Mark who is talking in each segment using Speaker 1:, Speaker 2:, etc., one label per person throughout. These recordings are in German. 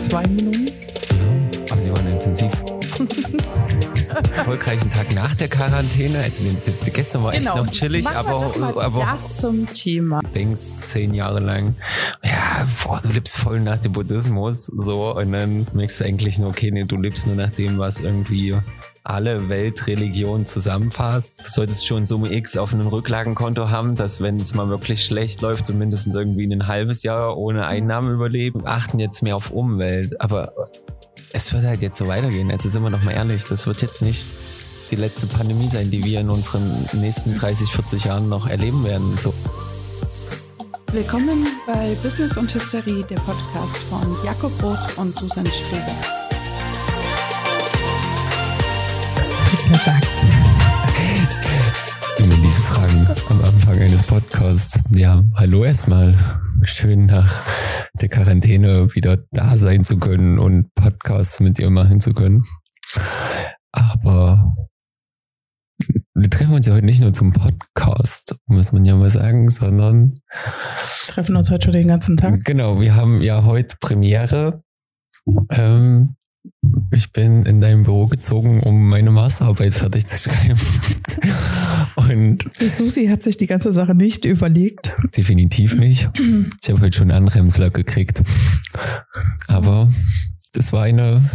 Speaker 1: zwei Minuten.
Speaker 2: Aber sie waren intensiv. Erfolgreichen Tag nach der Quarantäne. Also, gestern war
Speaker 1: Genau.
Speaker 2: echt noch chillig,
Speaker 1: wir doch mal
Speaker 2: aber, aber
Speaker 1: das zum Thema.
Speaker 2: denkst zehn Jahre lang, ja, boah, du lebst voll nach dem Buddhismus, so, und dann merkst du eigentlich nur, okay, nee, du lebst nur nach dem, was irgendwie alle Weltreligionen zusammenfasst. Du solltest schon Summe X auf einem Rücklagenkonto haben, dass wenn es mal wirklich schlecht läuft, du mindestens irgendwie ein halbes Jahr ohne Einnahmen überleben. Achten jetzt mehr auf Umwelt, aber es wird halt jetzt so weitergehen. Also sind wir doch mal ehrlich, das wird jetzt nicht die letzte Pandemie sein, die wir in unseren nächsten 30, 40 Jahren noch erleben werden. So.
Speaker 1: Willkommen bei Business und Hysterie, der Podcast von Jakob Roth und Susan Streber.
Speaker 3: Du was sagen?
Speaker 2: Immer diese Fragen am Anfang eines Podcasts. Ja, hallo erstmal. Schön nach der Quarantäne wieder da sein zu können und Podcasts mit dir machen zu können. Aber wir treffen uns ja heute nicht nur zum Podcast, muss man ja mal sagen, sondern
Speaker 1: Treffen uns heute schon den ganzen Tag.
Speaker 2: Genau, wir haben ja heute Premiere. Ähm, ich bin in dein Büro gezogen, um meine Masterarbeit fertig zu schreiben. Und
Speaker 1: Susi hat sich die ganze Sache nicht überlegt.
Speaker 2: definitiv nicht. Ich habe heute schon einen Anbremsler gekriegt. Aber das war eine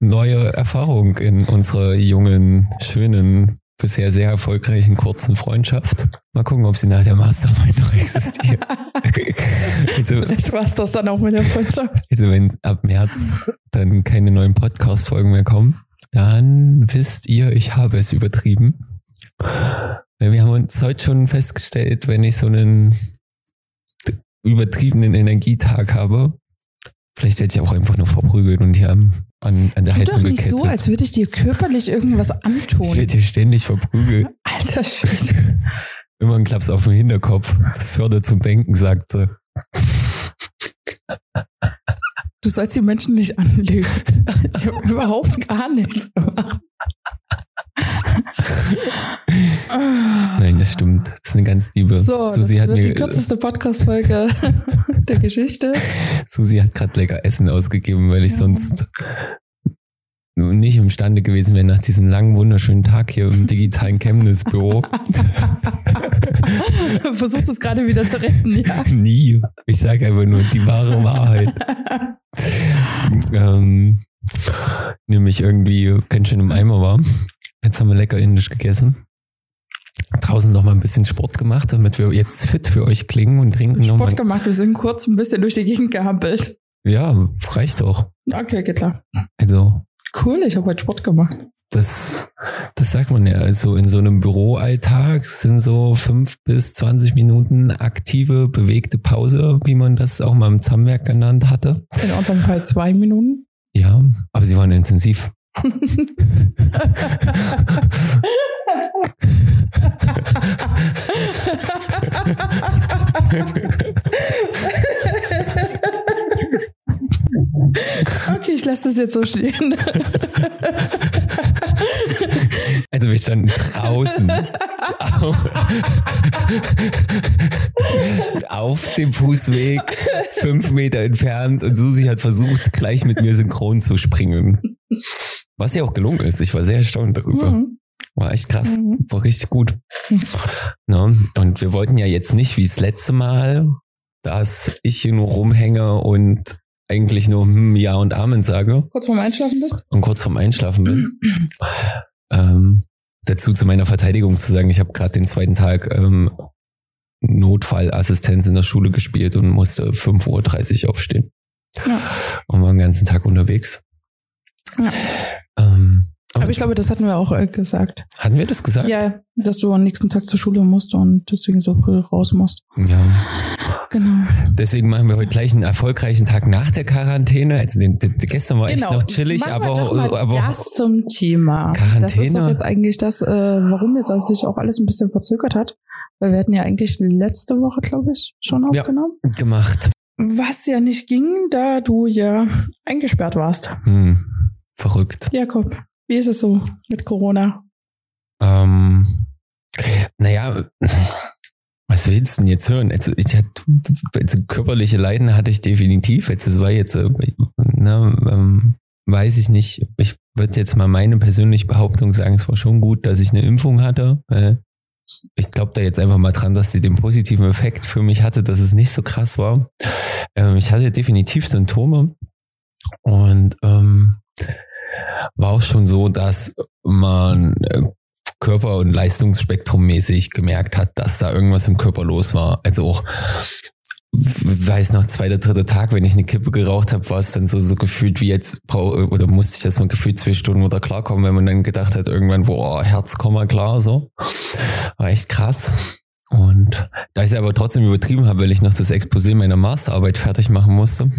Speaker 2: neue Erfahrung in unserer jungen, schönen, bisher sehr erfolgreichen kurzen Freundschaft. Mal gucken, ob sie nach der Masterarbeit noch existiert. also,
Speaker 1: Vielleicht war es das dann auch mit der Freundschaft.
Speaker 2: Also wenn ab März dann keine neuen Podcast-Folgen mehr kommen, dann wisst ihr, ich habe es übertrieben. Wir haben uns heute schon festgestellt, wenn ich so einen übertriebenen Energietag habe, vielleicht werde ich auch einfach nur verprügelt und hier am- an, an der
Speaker 1: Tu doch
Speaker 2: Heizung
Speaker 1: nicht so, als würde ich dir körperlich irgendwas
Speaker 2: ich
Speaker 1: antun.
Speaker 2: werde hier ständig verprügelt.
Speaker 1: Alter Shit.
Speaker 2: Immer ein Klaps auf den Hinterkopf. Das fördert zum Denken, sagte.
Speaker 1: Du sollst die Menschen nicht anlügen. Ich habe überhaupt gar nichts gemacht.
Speaker 2: Nein, das stimmt. Das ist eine ganz liebe.
Speaker 1: So,
Speaker 2: Susi
Speaker 1: das
Speaker 2: hat
Speaker 1: wird
Speaker 2: mir
Speaker 1: die kürzeste Podcast-Folge der Geschichte.
Speaker 2: Susi hat gerade lecker Essen ausgegeben, weil ich
Speaker 1: Ja.
Speaker 2: sonst nicht imstande gewesen wäre nach diesem langen, wunderschönen Tag hier im digitalen Chemnitz-Büro.
Speaker 1: Versuchst es gerade wieder zu retten, ja.
Speaker 2: Nie. Ich sage einfach nur die wahre Wahrheit. ähm, nämlich irgendwie ganz schön im Eimer war. Jetzt haben wir lecker indisch gegessen. Draußen noch mal ein bisschen Sport gemacht, damit wir jetzt fit für euch klingen und trinken noch mal.
Speaker 1: Sport gemacht, wir sind kurz ein bisschen durch die Gegend gehampelt.
Speaker 2: Ja, reicht doch.
Speaker 1: Okay, geht klar.
Speaker 2: Also
Speaker 1: Cool, ich habe heute Sport gemacht.
Speaker 2: Das, das sagt man ja. Also in so einem Büroalltag sind so fünf bis 20 Minuten aktive, bewegte Pause, wie man das auch mal im Zahnwerk genannt hatte.
Speaker 1: In unserem Fall zwei Minuten.
Speaker 2: Ja, aber sie waren intensiv.
Speaker 1: Okay, ich lasse das jetzt so stehen.
Speaker 2: Also wir standen draußen auf, auf dem Fußweg, fünf Meter entfernt und Susi hat versucht, gleich mit mir synchron zu springen. Was ja auch gelungen ist. Ich war sehr erstaunt darüber.
Speaker 1: Mhm.
Speaker 2: War echt krass.
Speaker 1: Mhm.
Speaker 2: War richtig gut.
Speaker 1: Mhm.
Speaker 2: Ne? Und wir wollten ja jetzt nicht wie das letzte Mal, dass ich hier nur rumhänge und eigentlich nur hm, Ja und Amen sage
Speaker 1: Kurz vorm Einschlafen bist?
Speaker 2: und kurz vorm Einschlafen bin. ähm, dazu zu meiner Verteidigung zu sagen, ich habe gerade den zweiten Tag ähm, Notfallassistenz in der Schule gespielt und musste 5.30 Uhr aufstehen
Speaker 1: Ja.
Speaker 2: und war den ganzen Tag unterwegs.
Speaker 1: Ja.
Speaker 2: Ähm,
Speaker 1: Aber ich glaube, das hatten wir auch äh, gesagt.
Speaker 2: hatten wir das gesagt?
Speaker 1: Ja, dass du am nächsten Tag zur Schule musst und deswegen so früh raus musst.
Speaker 2: ja.
Speaker 1: Genau.
Speaker 2: Deswegen machen wir heute gleich einen erfolgreichen Tag nach der Quarantäne. Also den, den, gestern war echt noch chillig,
Speaker 1: Genau. Machen
Speaker 2: aber,
Speaker 1: doch mal
Speaker 2: aber
Speaker 1: das zum Thema. Das ist
Speaker 2: Quarantäne?
Speaker 1: doch jetzt eigentlich das, äh, warum jetzt also sich auch alles ein bisschen verzögert hat. Weil wir hatten ja eigentlich letzte Woche, glaube ich, schon
Speaker 2: Ja.
Speaker 1: aufgenommen.
Speaker 2: gemacht.
Speaker 1: Was ja nicht ging, da du ja eingesperrt warst.
Speaker 2: Hm, verrückt.
Speaker 1: Jakob, wie ist es so mit Corona?
Speaker 2: Ähm, naja, was willst du denn jetzt hören? Also, ich hatte, also körperliche Leiden hatte ich definitiv. Jetzt, es war jetzt äh, ne, ähm, weiß ich nicht. Ich würde jetzt mal meine persönliche Behauptung sagen, es war schon gut, dass ich eine Impfung hatte. Äh, ich glaube da jetzt einfach mal dran, dass sie den positiven Effekt für mich hatte, dass es nicht so krass war. Ähm, ich hatte definitiv Symptome und ähm, war auch schon so, dass man äh, Körper- und Leistungsspektrum mäßig gemerkt hat, dass da irgendwas im Körper los war. Also auch weiß noch, zweiter, dritter Tag, wenn ich eine Kippe geraucht habe, war es dann so, so gefühlt wie jetzt, oder musste ich erst mal gefühlt zwei Stunden wieder klarkommen, wenn man dann gedacht hat, irgendwann, boah, Herz, Komma, klar, so. War echt krass. Und da ich es aber trotzdem übertrieben habe, weil ich noch das Exposé meiner Masterarbeit fertig machen musste,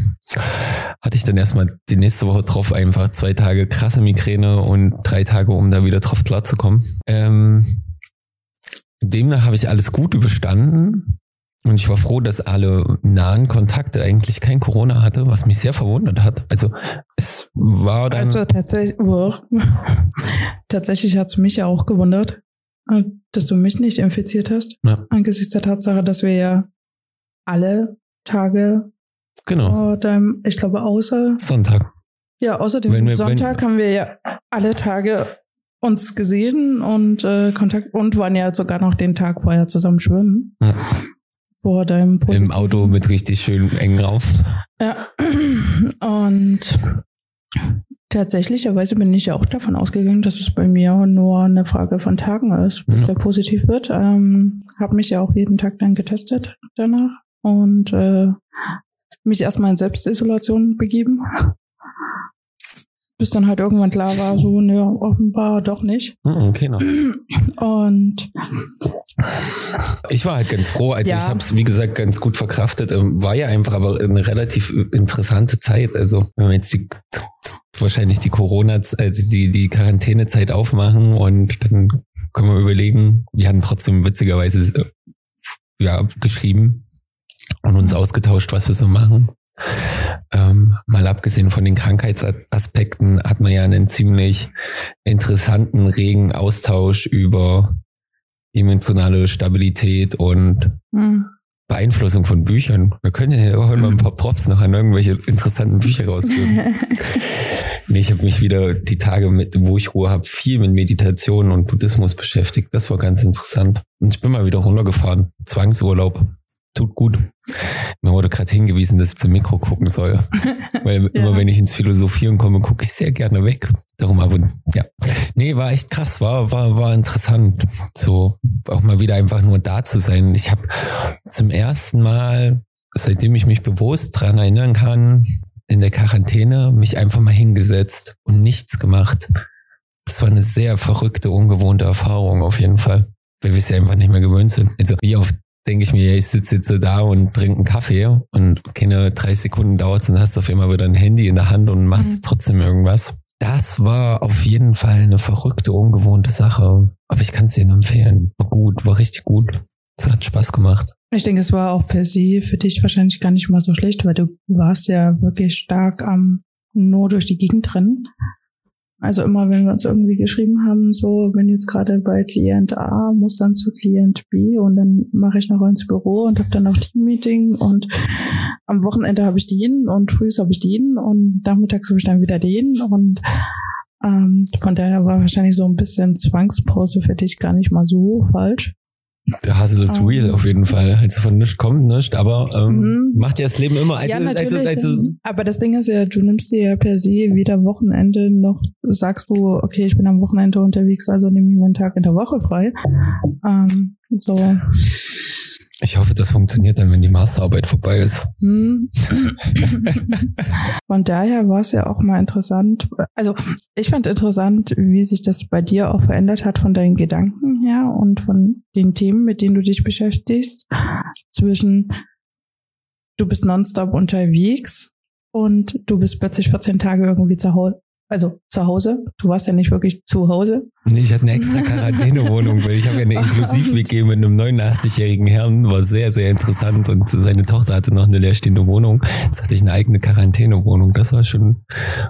Speaker 2: hatte ich dann erstmal die nächste Woche drauf einfach zwei Tage krasse Migräne und drei Tage, um da wieder drauf klarzukommen. Ähm, demnach habe ich alles gut überstanden. Und ich war froh, dass alle nahen Kontakte eigentlich kein Corona hatte, was mich sehr verwundert hat. Also es war dann.
Speaker 1: Also tatsächlich, tatsächlich hat es mich ja auch gewundert, dass du mich nicht infiziert hast. Ja. Angesichts der Tatsache, dass wir ja alle Tage
Speaker 2: genau.
Speaker 1: vor deinem, ich glaube, außer
Speaker 2: Sonntag.
Speaker 1: Ja, außer dem Sonntag haben wir ja alle Tage uns gesehen und äh, Kontakt und waren ja sogar noch den Tag vorher zusammen schwimmen. Ja vor deinem
Speaker 2: Positiven. Im Auto mit richtig schön eng rauf.
Speaker 1: Ja. Und tatsächlicherweise bin ich ja auch davon ausgegangen, dass es bei mir nur eine Frage von Tagen ist, bis ja. der positiv wird. Ähm, habe mich ja auch jeden Tag dann getestet danach und äh, mich erstmal in Selbstisolation begeben bis dann halt irgendwann klar war, so, ne, offenbar doch nicht.
Speaker 2: Hm, okay, noch.
Speaker 1: Und
Speaker 2: ich war halt ganz froh. Also ja. ich habe es, wie gesagt, ganz gut verkraftet. Ähm, war ja einfach aber eine relativ interessante Zeit. Also wenn wir jetzt die wahrscheinlich die Corona, also die, die Quarantänezeit aufmachen und dann können wir überlegen, wir hatten trotzdem witzigerweise äh, ja, geschrieben und uns ausgetauscht, was wir so machen. Ähm, mal abgesehen von den Krankheitsaspekten hat man ja einen ziemlich interessanten, regen Austausch über emotionale Stabilität und mhm. Beeinflussung von Büchern. Wir können ja heute mal ein paar Props noch an irgendwelche interessanten Bücher rausgeben. nee, ich habe mich wieder die Tage, mit, wo ich Ruhe habe, viel mit Meditation und Buddhismus beschäftigt. Das war ganz interessant. Und ich bin mal wieder runtergefahren. Zwangsurlaub tut gut. Mir wurde gerade hingewiesen, dass ich zum Mikro gucken soll. Weil ja. immer wenn ich ins Philosophieren komme, gucke ich sehr gerne weg. Darum aber, ja. Nee, war echt krass, war, war, war interessant. So, auch mal wieder einfach nur da zu sein. Ich habe zum ersten Mal, seitdem ich mich bewusst dran erinnern kann, in der Quarantäne mich einfach mal hingesetzt und nichts gemacht. Das war eine sehr verrückte, ungewohnte Erfahrung auf jeden Fall weil wir es ja einfach nicht mehr gewöhnt sind. Also wie oft denke ich mir, ich sitze jetzt da und trinke einen Kaffee und keine drei Sekunden dauert es, dann hast du auf einmal wieder ein Handy in der Hand und machst mhm. trotzdem irgendwas. Das war auf jeden Fall eine verrückte, ungewohnte Sache. Aber ich kann es dir nur empfehlen. War gut, war richtig gut. Es hat Spaß gemacht.
Speaker 1: Ich denke, es war auch per se für dich wahrscheinlich gar nicht mal so schlecht, weil du warst ja wirklich stark am nur durch die Gegend rennen. Also immer, wenn wir uns irgendwie geschrieben haben, so bin jetzt gerade bei Klient A, muss dann zu Klient B und dann mache ich noch ins Büro und habe dann noch Teammeeting und am Wochenende habe ich den und frühs habe ich den und nachmittags habe ich dann wieder den und ähm, von daher war wahrscheinlich so ein bisschen Zwangspause für dich gar nicht mal so falsch.
Speaker 2: Der Hustle ist um, real auf jeden Fall. Also von nichts kommt nichts, aber ähm, mhm. macht ja das Leben immer.
Speaker 1: Also, ja, natürlich. Also, also, aber das Ding ist ja, du nimmst dir ja per se weder Wochenende noch sagst du, okay, ich bin am Wochenende unterwegs, also nehme ich mir einen Tag in der Woche frei. Ähm, so.
Speaker 2: Ich hoffe, das funktioniert dann, wenn die Masterarbeit vorbei ist. Hm.
Speaker 1: Von daher war es ja auch mal interessant. Also ich fand interessant, wie sich das bei dir auch verändert hat von deinen Gedanken her und von den Themen, mit denen du dich beschäftigst. Zwischen du bist nonstop unterwegs und du bist plötzlich 14 Tage irgendwie zu, Also zu Hause. Du warst ja nicht wirklich zu Hause.
Speaker 2: Nee, ich hatte eine extra Quarantänewohnung, weil ich habe ja eine Inklusiv-WG mit einem 89-jährigen Herrn, war sehr, sehr interessant und seine Tochter hatte noch eine leerstehende Wohnung. Jetzt hatte ich eine eigene Quarantänewohnung. Das war schon,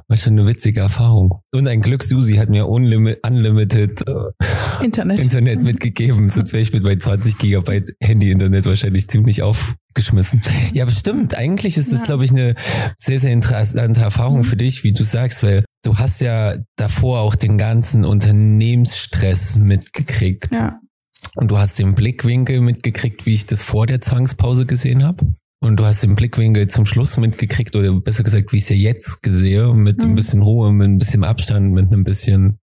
Speaker 2: war schon eine witzige Erfahrung. Und ein Glück, Susi hat mir unlimited, unlimited äh,
Speaker 1: Internet.
Speaker 2: Internet mitgegeben. Sonst wäre ich mit meinen 20 Gigabyte Handy-Internet wahrscheinlich ziemlich aufgeschmissen. Ja, bestimmt. Eigentlich ist das,
Speaker 1: Ja.
Speaker 2: glaube ich, eine sehr, sehr interessante Erfahrung
Speaker 1: Mhm.
Speaker 2: für dich, wie du sagst, weil du hast ja davor auch den ganzen Unternehmensstress mitgekriegt.
Speaker 1: Ja.
Speaker 2: Und du hast den Blickwinkel mitgekriegt, wie ich das vor der Zwangspause gesehen habe. Und du hast den Blickwinkel zum Schluss mitgekriegt, oder besser gesagt, wie ich es ja jetzt sehe, mit ein
Speaker 1: Mhm.
Speaker 2: bisschen Ruhe, mit ein bisschen Abstand, mit einem bisschen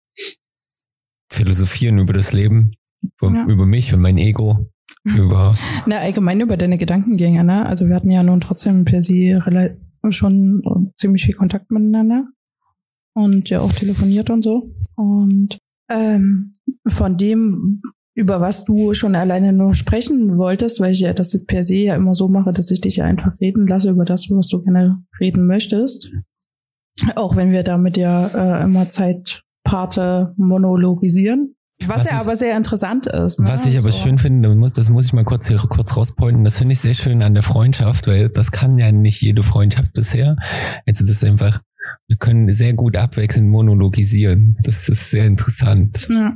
Speaker 2: Philosophieren über das Leben, über,
Speaker 1: Ja.
Speaker 2: über mich und mein Ego, über
Speaker 1: Na, allgemein über deine Gedankengänge, ne? Also wir hatten ja nun trotzdem per se schon ziemlich viel Kontakt miteinander und ja auch telefoniert und so. Und ähm, von dem, über was du schon alleine nur sprechen wolltest, weil ich ja das per se ja immer so mache, dass ich dich ja einfach reden lasse über das, was du gerne reden möchtest. Auch wenn wir damit ja äh, immer Zeitparte monologisieren. Was,
Speaker 2: Was
Speaker 1: ja
Speaker 2: ist-
Speaker 1: aber sehr interessant ist. Ne?
Speaker 2: Was ich aber
Speaker 1: So.
Speaker 2: schön finde, das muss, das muss ich mal kurz hier kurz rauspointen, das finde ich sehr schön an der Freundschaft, weil das kann ja nicht jede Freundschaft bisher. Jetzt ist es einfach, wir können sehr gut abwechselnd monologisieren. Das ist sehr interessant.
Speaker 1: Ja.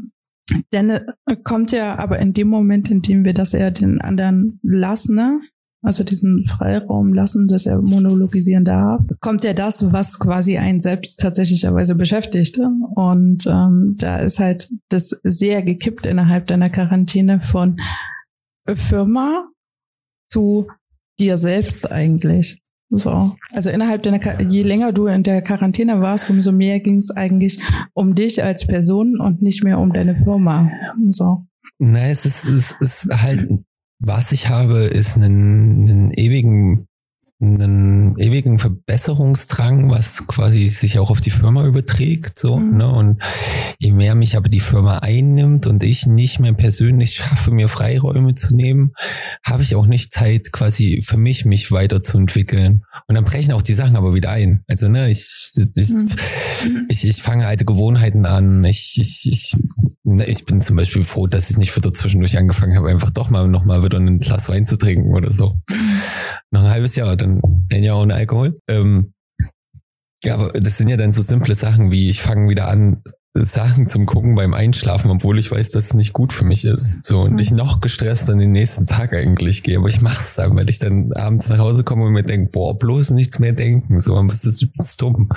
Speaker 1: Denn äh, kommt ja aber in dem Moment, in dem wir das eher den anderen lassen, ne? also diesen Freiraum lassen, dass er monologisieren darf, kommt ja das, was quasi einen selbst tatsächlicherweise beschäftigt. ne? Und ähm, da ist halt das sehr gekippt innerhalb deiner Quarantäne von Firma zu dir selbst eigentlich. So. Also innerhalb deiner, je länger du in der Quarantäne warst, umso mehr ging es eigentlich um dich als Person und nicht mehr um deine Firma. So.
Speaker 2: Nein, es ist, es ist halt, was ich habe, ist einen, einen ewigen, einen ewigen Verbesserungsdrang, was quasi sich auch auf die Firma überträgt, so,
Speaker 1: Mhm.
Speaker 2: ne? Und je mehr mich aber die Firma einnimmt und ich nicht mehr persönlich schaffe, mir Freiräume zu nehmen, habe ich auch nicht Zeit, quasi für mich, mich weiterzuentwickeln. Und dann brechen auch die Sachen aber wieder ein. Also, ne, ich, ich,
Speaker 1: Mhm.
Speaker 2: ich, ich fange alte Gewohnheiten an. Ich, ich, ich, ne, ich bin zum Beispiel froh, dass ich nicht wieder zwischendurch angefangen habe, einfach doch mal noch mal wieder ein Glas Wein zu trinken oder so. Noch ein halbes Jahr, dann ein Jahr ohne Alkohol. Ähm, ja, aber das sind ja dann so simple Sachen wie, ich fange wieder an, Sachen zum Gucken beim Einschlafen, obwohl ich weiß, dass es nicht gut für mich ist. So und
Speaker 1: Mhm.
Speaker 2: ich noch gestresst an den nächsten Tag eigentlich gehe. Aber ich mach's dann, weil ich dann abends nach Hause komme und mir denke, boah, bloß nichts mehr denken. So, was ist übelst dumm.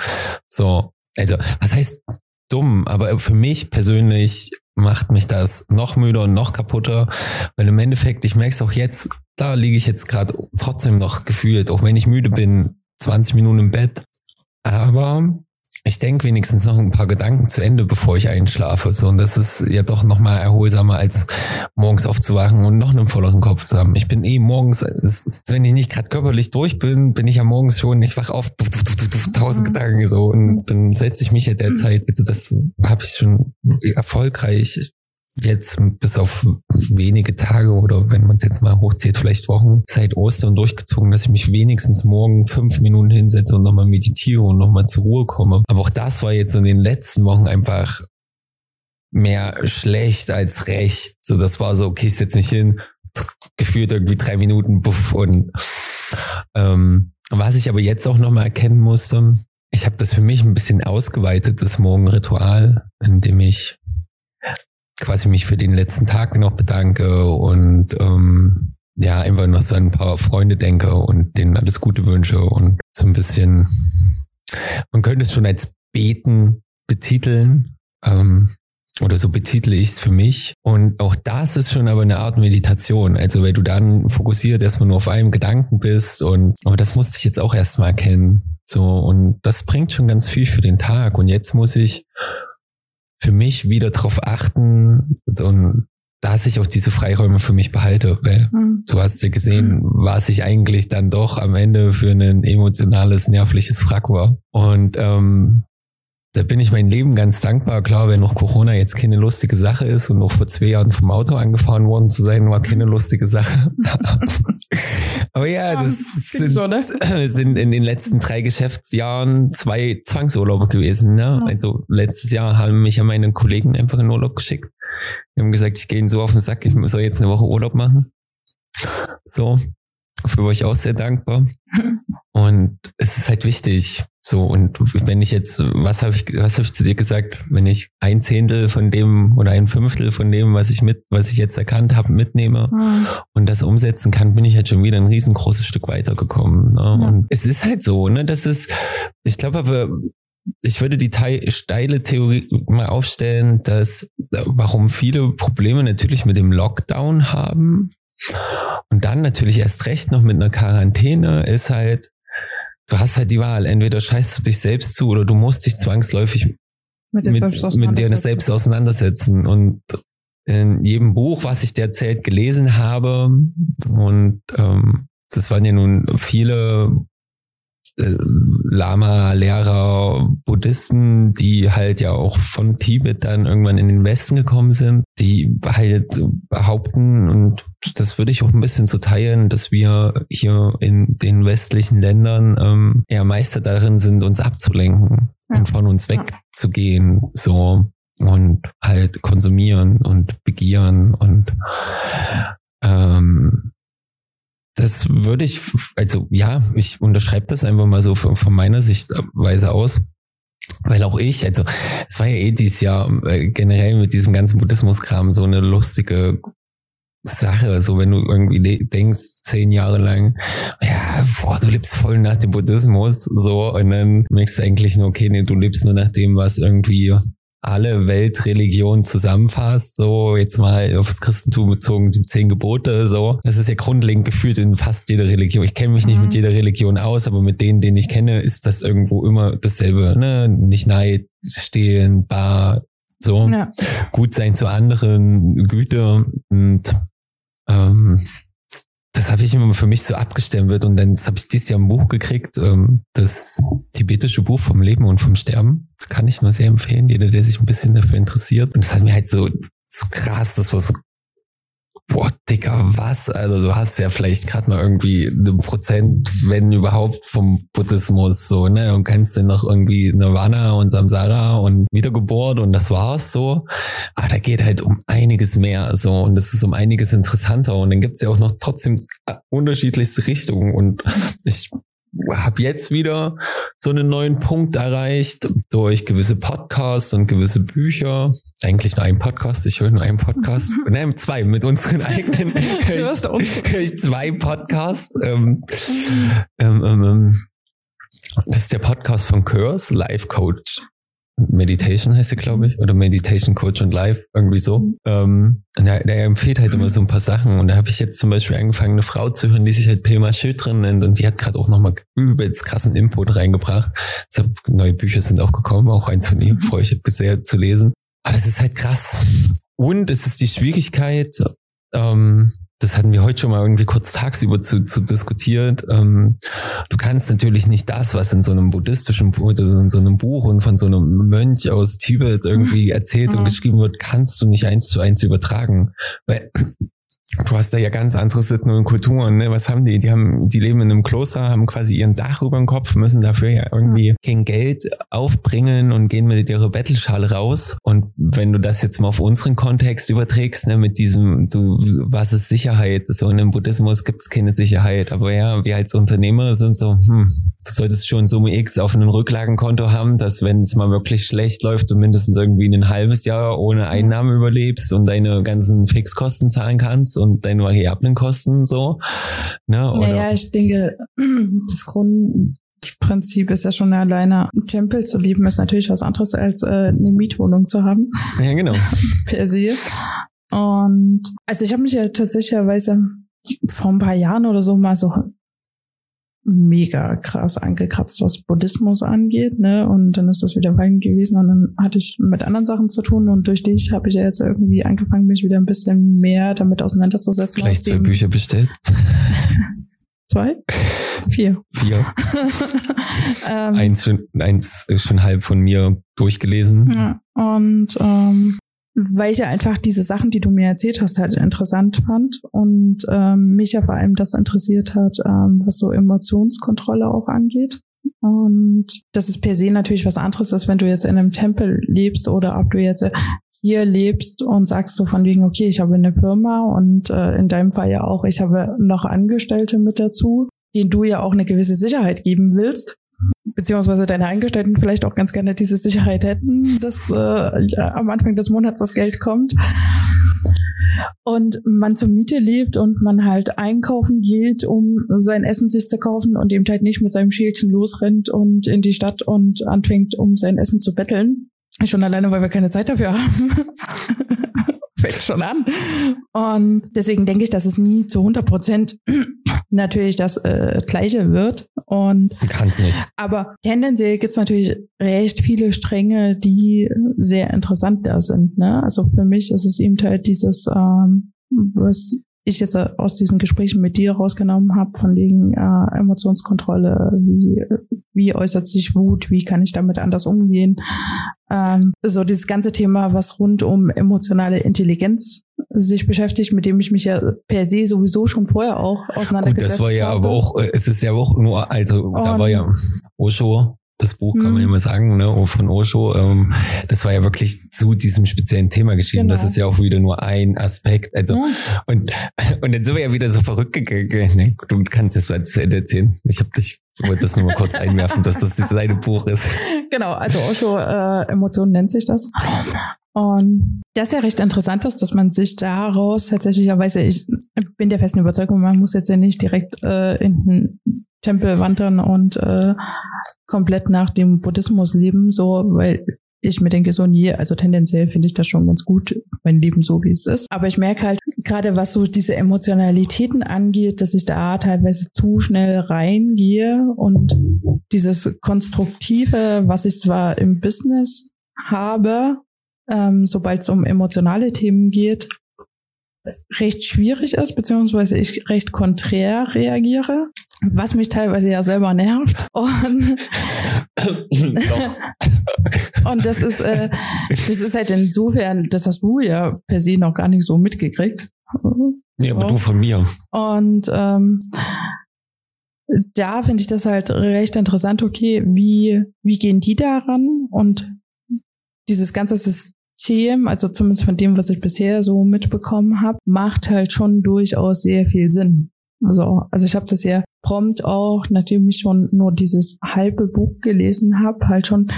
Speaker 2: So, also, was heißt dumm? Aber für mich persönlich macht mich das noch müder und noch kaputter, weil im Endeffekt, ich merke es auch jetzt, da liege ich jetzt gerade trotzdem noch gefühlt, auch wenn ich müde bin, 20 Minuten im Bett. Aber ich denke wenigstens noch ein paar Gedanken zu Ende, bevor ich einschlafe. So, und das ist ja doch nochmal erholsamer, als morgens aufzuwachen und noch einen volleren Kopf zu haben. Ich bin eh morgens, ist, wenn ich nicht gerade körperlich durch bin, bin ich ja morgens schon, ich wach auf, duf, duf, duf, duf, duf, tausend
Speaker 1: Mhm.
Speaker 2: Gedanken so und dann setze ich mich ja derzeit, also das habe ich schon erfolgreich jetzt bis auf wenige Tage oder wenn man es jetzt mal hochzählt, vielleicht Wochen seit Ostern durchgezogen, dass ich mich wenigstens morgen fünf Minuten hinsetze und nochmal meditiere und nochmal zur Ruhe komme. Aber auch das war jetzt in den letzten Wochen einfach mehr schlecht als recht. So, das war so, okay, ich setze mich hin, gefühlt irgendwie drei Minuten, buff und ähm, was ich aber jetzt auch nochmal erkennen musste, ich habe das für mich ein bisschen ausgeweitet, das Morgenritual, in dem ich quasi mich für den letzten Tag noch bedanke und ähm, ja, einfach noch so ein paar Freunde denke und denen alles Gute wünsche und so ein bisschen, man könnte es schon als Beten betiteln, ähm, oder so betitle ich es für mich. Und auch das ist schon aber eine Art Meditation. Also weil du dann fokussiert erstmal nur auf einem Gedanken bist und aber das musste ich jetzt auch erstmal erkennen. So, und das bringt schon ganz viel für den Tag. Und jetzt muss ich für mich wieder darauf achten und dass ich auch diese Freiräume für mich behalte, weil
Speaker 1: Mhm.
Speaker 2: du hast ja gesehen, was ich eigentlich dann doch am Ende für ein emotionales, nervliches Frack war. Und ähm, da bin ich mein Leben ganz dankbar. Klar, wenn noch Corona jetzt keine lustige Sache ist und noch vor zwei Jahren vom Auto angefahren worden zu sein, war keine lustige Sache. Aber ja, das sind,
Speaker 1: ne?
Speaker 2: sind in den letzten drei Geschäftsjahren zwei Zwangsurlaube gewesen. Ne? Also letztes Jahr haben mich ja meine Kollegen einfach in Urlaub geschickt. Die haben gesagt, ich gehe ihnen so auf den Sack, ich soll jetzt eine Woche Urlaub machen. So, war ich auch sehr dankbar. Und es ist halt wichtig. So, und wenn ich jetzt, was habe ich, was habe ich zu dir gesagt, wenn ich ein Zehntel von dem oder ein Fünftel von dem, was ich mit, was ich jetzt erkannt habe, mitnehme
Speaker 1: Mhm.
Speaker 2: und das umsetzen kann, bin ich halt schon wieder ein riesengroßes Stück weitergekommen. Ne?
Speaker 1: Ja.
Speaker 2: Und es ist halt so, ne, das ist, ich glaube aber, ich würde die tei- steile Theorie mal aufstellen, dass warum viele Probleme natürlich mit dem Lockdown haben und dann natürlich erst recht noch mit einer Quarantäne ist halt, du hast halt die Wahl, entweder scheißt du dich selbst zu oder du musst dich zwangsläufig
Speaker 1: Mit dir
Speaker 2: mit,
Speaker 1: selbst
Speaker 2: mit dir
Speaker 1: auseinandersetzen.
Speaker 2: selbst auseinandersetzen. Und in jedem Buch, was ich derzeit gelesen habe, und ähm, das waren ja nun viele Lama, Lehrer, Buddhisten, die halt ja auch von Tibet dann irgendwann in den Westen gekommen sind, die halt behaupten, und das würde ich auch ein bisschen so teilen, dass wir hier in den westlichen Ländern ähm, eher Meister darin sind, uns abzulenken
Speaker 1: Ja.
Speaker 2: und von uns wegzugehen, so und halt konsumieren und begieren und ähm, das würde ich, also ja, ich unterschreibe das einfach mal so von, von meiner Sichtweise aus. Weil auch ich, also es war ja eh dieses Jahr äh, generell mit diesem ganzen Buddhismus-Kram so eine lustige Sache, so wenn du irgendwie de- denkst, zehn Jahre lang, ja, boah, du lebst voll nach dem Buddhismus, so, und dann merkst du eigentlich nur, okay, nee, du lebst nur nach dem, was irgendwie alle Weltreligionen zusammenfasst, so jetzt mal auf das Christentum bezogen, die zehn Gebote, so. Das ist ja grundlegend gefühlt in fast jeder Religion. Ich kenne mich nicht
Speaker 1: Mhm.
Speaker 2: mit jeder Religion aus, aber mit denen, denen ich kenne, ist das irgendwo immer dasselbe, ne? Nicht Neid, Stehlen, Bar, so
Speaker 1: Ja.
Speaker 2: gut sein zu anderen, Güte und ähm, habe ich immer für mich so abgestempelt und dann habe ich dieses Jahr ein Buch gekriegt, ähm, das tibetische Buch vom Leben und vom Sterben. Kann ich nur sehr empfehlen, jeder, der sich ein bisschen dafür interessiert. Und das hat mir halt so, so krass, das war so, boah, Dicker, was? Also du hast ja vielleicht gerade mal irgendwie ein Prozent, wenn überhaupt, vom Buddhismus so, ne? Und kannst dann noch irgendwie Nirvana und Samsara und Wiedergeburt und das war's so. Aber da geht halt um einiges mehr so und das ist um einiges interessanter und dann gibt's ja auch noch trotzdem unterschiedlichste Richtungen und ich habe jetzt wieder so einen neuen Punkt erreicht durch gewisse Podcasts und gewisse Bücher. Eigentlich nur ein Podcast, ich höre nur einen Podcast. Nein, zwei mit unseren eigenen. höre ich, höre ich zwei Podcasts. Ähm, ähm, ähm, ähm, das ist der Podcast von Curse, Life Coach. Meditation heißt sie, glaube ich, oder Meditation Coach und Life, irgendwie so. Ähm, und der, der empfiehlt halt immer so ein paar Sachen. Und da habe ich jetzt zum Beispiel angefangen, eine Frau zu hören, die sich halt Pema Schildrin nennt und die hat gerade auch nochmal übelst krassen Input reingebracht. Deshalb neue Bücher sind auch gekommen, auch eins von ihr, freue ich mich sehr zu lesen. Aber es ist halt krass. Und es ist die Schwierigkeit, ähm, das hatten wir heute schon mal irgendwie kurz tagsüber zu, zu diskutiert. Ähm, du kannst natürlich nicht das, was in so einem buddhistischen Buch, also in so einem Buch und von so einem Mönch aus Tibet irgendwie erzählt und
Speaker 1: Mhm.
Speaker 2: geschrieben wird, kannst du nicht eins zu eins übertragen. Weil du hast da ja ganz andere Sitten und Kulturen. Ne? Was haben die? Die haben, die leben in einem Kloster, haben quasi ihren Dach über dem Kopf, müssen dafür ja irgendwie kein Geld aufbringen und gehen mit ihrer Bettelschale raus. Und wenn du das jetzt mal auf unseren Kontext überträgst, ne, mit diesem, du, was ist Sicherheit? So in dem Buddhismus gibt es keine Sicherheit. Aber ja, wir als Unternehmer sind so, hm, du solltest schon Summe X auf einem Rücklagenkonto haben, dass wenn es mal wirklich schlecht läuft, du mindestens irgendwie ein halbes Jahr ohne Einnahmen überlebst und deine ganzen Fixkosten zahlen kannst und deine variablen Kosten so. Ne? Oder,
Speaker 1: Naja, ich denke, das Grundprinzip ist ja schon alleine, im Tempel zu leben, ist natürlich was anderes als äh, eine Mietwohnung zu haben,
Speaker 2: ja, genau.
Speaker 1: per se. Und also ich habe mich ja tatsächlicherweise vor ein paar Jahren oder so mal so mega krass angekratzt, was Buddhismus angeht, ne? Und dann ist das wieder Wein gewesen und dann hatte ich mit anderen Sachen zu tun und durch dich habe ich ja jetzt irgendwie angefangen, mich wieder ein bisschen mehr damit auseinanderzusetzen.
Speaker 2: Gleich
Speaker 1: aus
Speaker 2: zwei Bücher bestellt.
Speaker 1: Zwei? Vier.
Speaker 2: Vier. ähm, eins, schon, eins schon halb von mir durchgelesen.
Speaker 1: Ja, und ähm, weil ich ja einfach diese Sachen, die du mir erzählt hast, halt interessant fand und ähm, mich ja vor allem das interessiert hat, ähm, was so Emotionskontrolle auch angeht. Und das ist per se natürlich was anderes, als wenn du jetzt in einem Tempel lebst oder ob du jetzt hier lebst und sagst so von wegen, okay, ich habe eine Firma und äh, in deinem Fall ja auch, ich habe noch Angestellte mit dazu, denen du ja auch eine gewisse Sicherheit geben willst beziehungsweise deine Angestellten vielleicht auch ganz gerne diese Sicherheit hätten, dass äh, ja, am Anfang des Monats das Geld kommt und man zur Miete lebt und man halt einkaufen geht, um sein Essen sich zu kaufen und eben halt nicht mit seinem Schälchen losrennt und in die Stadt und anfängt, um sein Essen zu betteln. Schon alleine, weil wir keine Zeit dafür haben. Fängt schon an. Und deswegen denke ich, dass es nie zu 100 Prozent natürlich das äh, Gleiche wird. Und
Speaker 2: kann's nicht.
Speaker 1: Aber tendenziell gibt's natürlich recht viele Stränge, die sehr interessant da sind. Ne? Also für mich ist es eben halt dieses, ähm, was ich jetzt aus diesen Gesprächen mit dir rausgenommen habe, von wegen äh, Emotionskontrolle, wie, wie äußert sich Wut, wie kann ich damit anders umgehen. Ähm, so dieses ganze Thema, was rund um emotionale Intelligenz sich beschäftigt, mit dem ich mich ja per se sowieso schon vorher auch auseinandergesetzt habe.
Speaker 2: Das war ja habe. aber auch, äh, es ist ja auch nur, also Und da war ja Osho das Buch, kann man mhm. mal sagen, ne, von Osho, ähm, das war ja wirklich zu diesem speziellen Thema geschrieben. Genau. Das ist ja auch wieder nur ein Aspekt. Also, ja. und, und dann sind wir ja wieder so verrückt gegangen. Nee, du kannst das so zu Ende erzählen. Ich habe dich, wollte das nur mal kurz einwerfen, dass das das seine Buch ist.
Speaker 1: Genau, also Osho äh, Emotionen nennt sich das. Und das ist ja recht interessant ist, dass man sich daraus tatsächlicherweise, ich bin der festen Überzeugung, man muss jetzt ja nicht direkt äh, in Tempel wandern und äh, komplett nach dem Buddhismus leben, so, weil ich mir denke, so nie, also tendenziell finde ich das schon ganz gut, mein Leben so wie es ist. Aber ich merke halt, gerade was so diese Emotionalitäten angeht, dass ich da teilweise zu schnell reingehe und dieses Konstruktive, was ich zwar im Business habe, ähm, sobald es um emotionale Themen geht, recht schwierig ist, beziehungsweise ich recht konträr reagiere was mich teilweise ja selber nervt. Und, und das ist, äh, das ist halt insofern, das hast du ja per se noch gar nicht so mitgekriegt.
Speaker 2: Ja, aber du von mir.
Speaker 1: Und ähm, da finde ich das halt recht interessant, okay, wie, wie gehen die daran? Und dieses ganze System, also zumindest von dem, was ich bisher so mitbekommen habe, macht halt schon durchaus sehr viel Sinn. Also, also ich habe das ja prompt auch, nachdem ich schon nur dieses halbe Buch gelesen habe, halt schon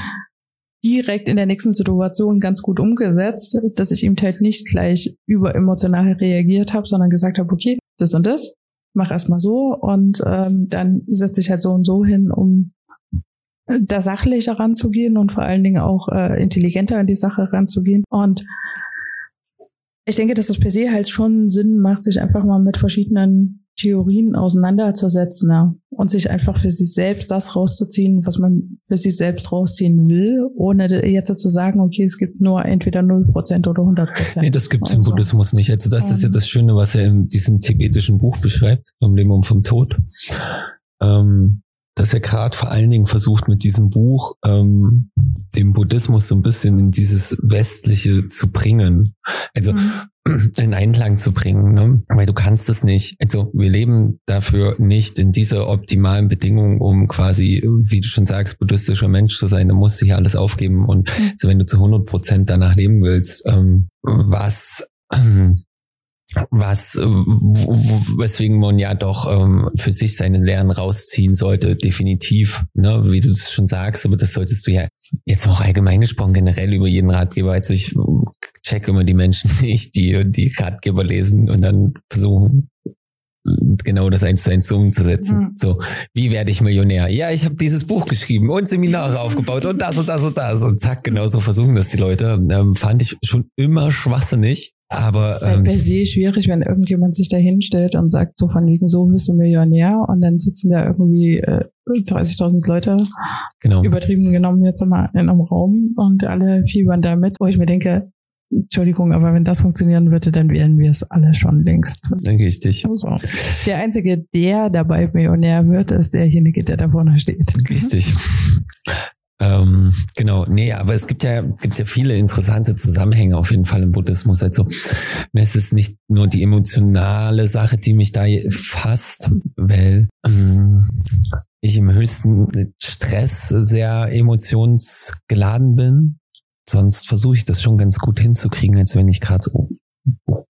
Speaker 1: direkt in der nächsten Situation ganz gut umgesetzt, dass ich eben halt nicht gleich überemotional reagiert habe, sondern gesagt habe, okay, das und das, mach erstmal so und ähm, dann setze ich halt so und so hin, um da sachlicher ranzugehen und vor allen Dingen auch äh, intelligenter an die Sache ranzugehen. Und ich denke, dass das per se halt schon Sinn macht, sich einfach mal mit verschiedenen Theorien auseinanderzusetzen ja, und sich einfach für sich selbst das rauszuziehen, was man für sich selbst rausziehen will, ohne jetzt zu sagen, okay, es gibt nur entweder 0% oder 100%.
Speaker 2: Nee, das gibt es also. im Buddhismus nicht. Also das ist ja das Schöne, was er in diesem tibetischen Buch beschreibt, vom Leben und vom Tod. Ähm, dass er gerade vor allen Dingen versucht, mit diesem Buch ähm, den Buddhismus so ein bisschen in dieses Westliche zu bringen. Also mhm. in Einklang zu bringen, ne? weil du kannst es nicht. Also wir leben dafür nicht in dieser optimalen Bedingung, um quasi, wie du schon sagst, buddhistischer Mensch zu sein. Du musst hier alles aufgeben und mhm. also wenn du zu 100 Prozent danach leben willst, ähm, was ähm, was, äh, weswegen man ja doch ähm, für sich seine Lehren rausziehen sollte, definitiv, ne, wie du es schon sagst, aber das solltest du ja jetzt auch allgemein gesprochen generell über jeden Ratgeber. Also ich check immer die Menschen nicht, die die Ratgeber lesen und dann versuchen genau das eins zu eins so umzusetzen. Mhm. So, wie werde ich Millionär? Ja, ich habe dieses Buch geschrieben und Seminare aufgebaut und das und das und das und zack, genau so versuchen das die Leute. Ähm, fand ich schon immer schwachsinnig. Aber
Speaker 1: es ist halt ähm, per se schwierig, wenn irgendjemand sich da hinstellt und sagt, so von wegen so bist du Millionär und dann sitzen da irgendwie äh, 30.000 Leute, genau. übertrieben genommen jetzt mal in einem Raum und alle fiebern da mit, wo ich mir denke, Entschuldigung, aber wenn das funktionieren würde, dann wären wir es alle schon längst.
Speaker 2: Richtig.
Speaker 1: Also, der Einzige, der dabei Millionär wird, ist derjenige, der da vorne steht.
Speaker 2: Richtig. Ähm, genau, nee, aber es gibt ja, gibt ja viele interessante Zusammenhänge auf jeden Fall im Buddhismus. Also es ist nicht nur die emotionale Sache, die mich da fasst, weil ähm, ich im höchsten Stress sehr emotionsgeladen bin. Sonst versuche ich das schon ganz gut hinzukriegen, als wenn ich gerade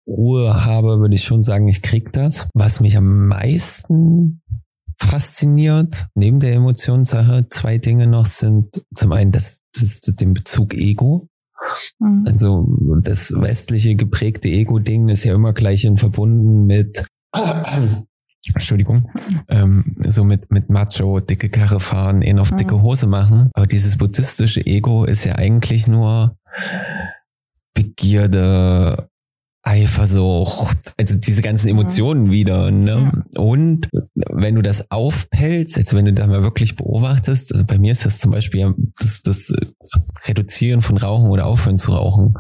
Speaker 2: Ruhe habe, würde ich schon sagen, ich krieg das. Was mich am meisten fasziniert, neben der Emotionssache, zwei Dinge noch sind zum einen das, das, den Bezug Ego. Mhm. Also das westliche geprägte Ego-Ding ist ja immer gleich in verbunden mit Entschuldigung, ähm, so mit, mit Macho, dicke Karre fahren, ihn auf mhm. dicke Hose machen. Aber dieses buddhistische Ego ist ja eigentlich nur Begierde, Eifersucht, also diese ganzen Emotionen ja. wieder. Ne? Ja. Und wenn du das aufpellst, also wenn du da mal wirklich beobachtest, also bei mir ist das zum Beispiel das, das Reduzieren von Rauchen oder Aufhören zu rauchen,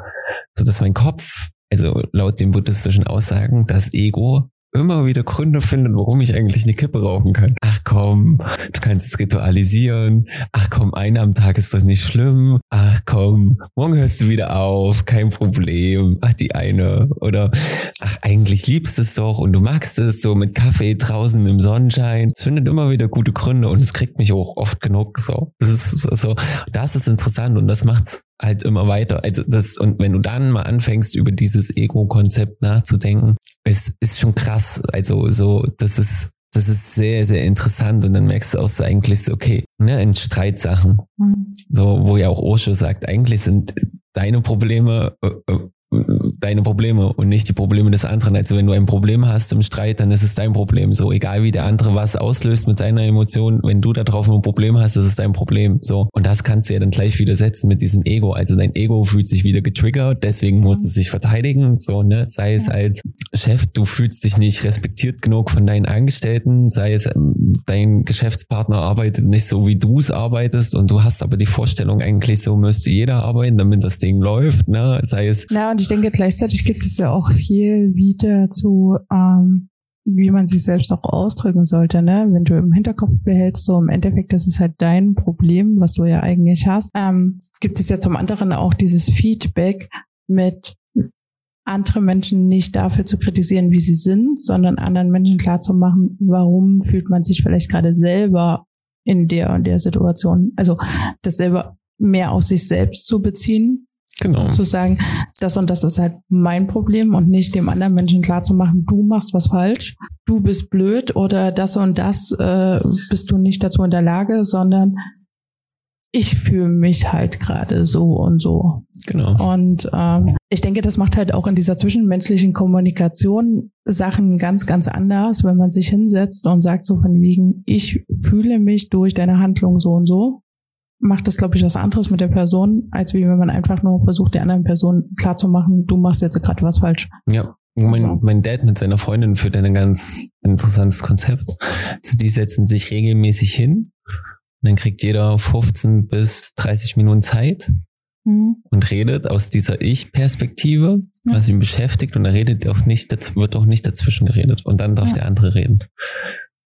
Speaker 2: so dass mein Kopf, also laut den buddhistischen Aussagen, das Ego immer wieder Gründe finden, warum ich eigentlich eine Kippe rauchen kann. Ach komm, du kannst es ritualisieren. Ach komm, eine am Tag ist doch nicht schlimm. Ach komm, morgen hörst du wieder auf, kein Problem. Ach, die eine. Oder ach, eigentlich liebst du es doch und du magst es so mit Kaffee draußen im Sonnenschein. Es findet immer wieder gute Gründe und es kriegt mich auch oft genug so. Das ist so, das ist interessant und das macht's halt immer weiter. Also das, und wenn du dann mal anfängst, über dieses Ego-Konzept nachzudenken, es ist schon krass. Also so, das ist, das ist sehr, sehr interessant. Und dann merkst du auch so eigentlich okay, ne, in Streitsachen, mhm. so, wo ja auch Osho sagt, eigentlich sind deine Probleme äh, äh deine Probleme und nicht die Probleme des anderen. Also wenn du ein Problem hast im Streit, dann ist es dein Problem. So, egal wie der andere was auslöst mit seiner Emotion, wenn du da drauf ein Problem hast, ist es dein Problem. So. Und das kannst du ja dann gleich widersetzen mit diesem Ego. Also dein Ego fühlt sich wieder getriggert, deswegen muss es sich verteidigen. So, ne? Sei es als Chef, du fühlst dich nicht respektiert genug von deinen Angestellten, sei es ähm, dein Geschäftspartner arbeitet nicht so, wie du es arbeitest und du hast aber die Vorstellung eigentlich so müsste jeder arbeiten, damit das Ding läuft, ne? Sei es.
Speaker 1: Ja, ich denke gleichzeitig gibt es ja auch viel wieder zu, ähm, wie man sich selbst auch ausdrücken sollte, ne? Wenn du im Hinterkopf behältst, so im Endeffekt, das ist halt dein Problem, was du ja eigentlich hast. Ähm, gibt es ja zum anderen auch dieses Feedback mit andere Menschen nicht dafür zu kritisieren, wie sie sind, sondern anderen Menschen klarzumachen, warum fühlt man sich vielleicht gerade selber in der und der Situation. Also das selber mehr auf sich selbst zu beziehen Genau. Zu sagen, das und das ist halt mein Problem und nicht dem anderen Menschen klarzumachen, du machst was falsch, du bist blöd oder das und das äh, bist du nicht dazu in der Lage, sondern ich fühle mich halt gerade so und so. Genau. Und ähm, ich denke, das macht halt auch in dieser zwischenmenschlichen Kommunikation Sachen ganz, ganz anders, wenn man sich hinsetzt und sagt so von wegen, ich fühle mich durch deine Handlung so und so macht das, glaube ich, was anderes mit der Person, als wie wenn man einfach nur versucht, der anderen Person klarzumachen, du machst jetzt gerade was falsch.
Speaker 2: Ja. Mein, also. mein Dad mit seiner Freundin führt ein ganz interessantes Konzept. Also die setzen sich regelmäßig hin und dann kriegt jeder 15 bis 30 Minuten Zeit mhm. und redet aus dieser Ich-Perspektive, ja. was ihn beschäftigt und er redet auch nicht, wird auch nicht dazwischen geredet und dann darf ja. der andere reden.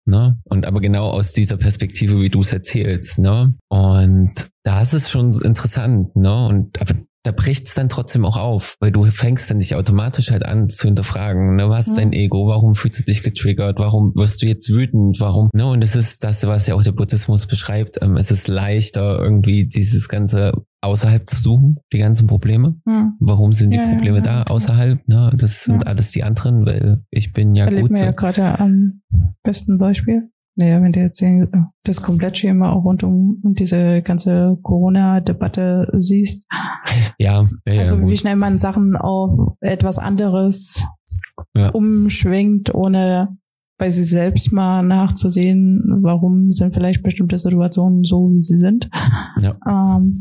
Speaker 2: Ne? Und aber genau aus dieser Perspektive, wie du es erzählst, ne? Und da ist es schon interessant, ne? Und aber da bricht es dann trotzdem auch auf, weil du fängst dann dich automatisch halt an zu hinterfragen, ne, was ist dein Ego, warum fühlst du dich getriggert, warum wirst du jetzt wütend, warum, ne, und es ist das, was ja auch der Buddhismus beschreibt, ähm, es ist leichter irgendwie dieses ganze außerhalb zu suchen, die ganzen Probleme. Hm. Warum sind die ja, Probleme ja, da außerhalb? Ne? Das sind alles die anderen, weil ich bin ja
Speaker 1: Erlebt
Speaker 2: gut.
Speaker 1: so. ja gerade am besten Beispiel. Naja, wenn du jetzt das Komplettschema auch rund um, diese ganze Corona-Debatte siehst.
Speaker 2: Ja, ja
Speaker 1: Also wie schnell man Sachen auf etwas anderes ja. umschwenkt, ohne bei sich selbst mal nachzusehen, warum sind vielleicht bestimmte Situationen so, wie sie sind. Ja. Ähm,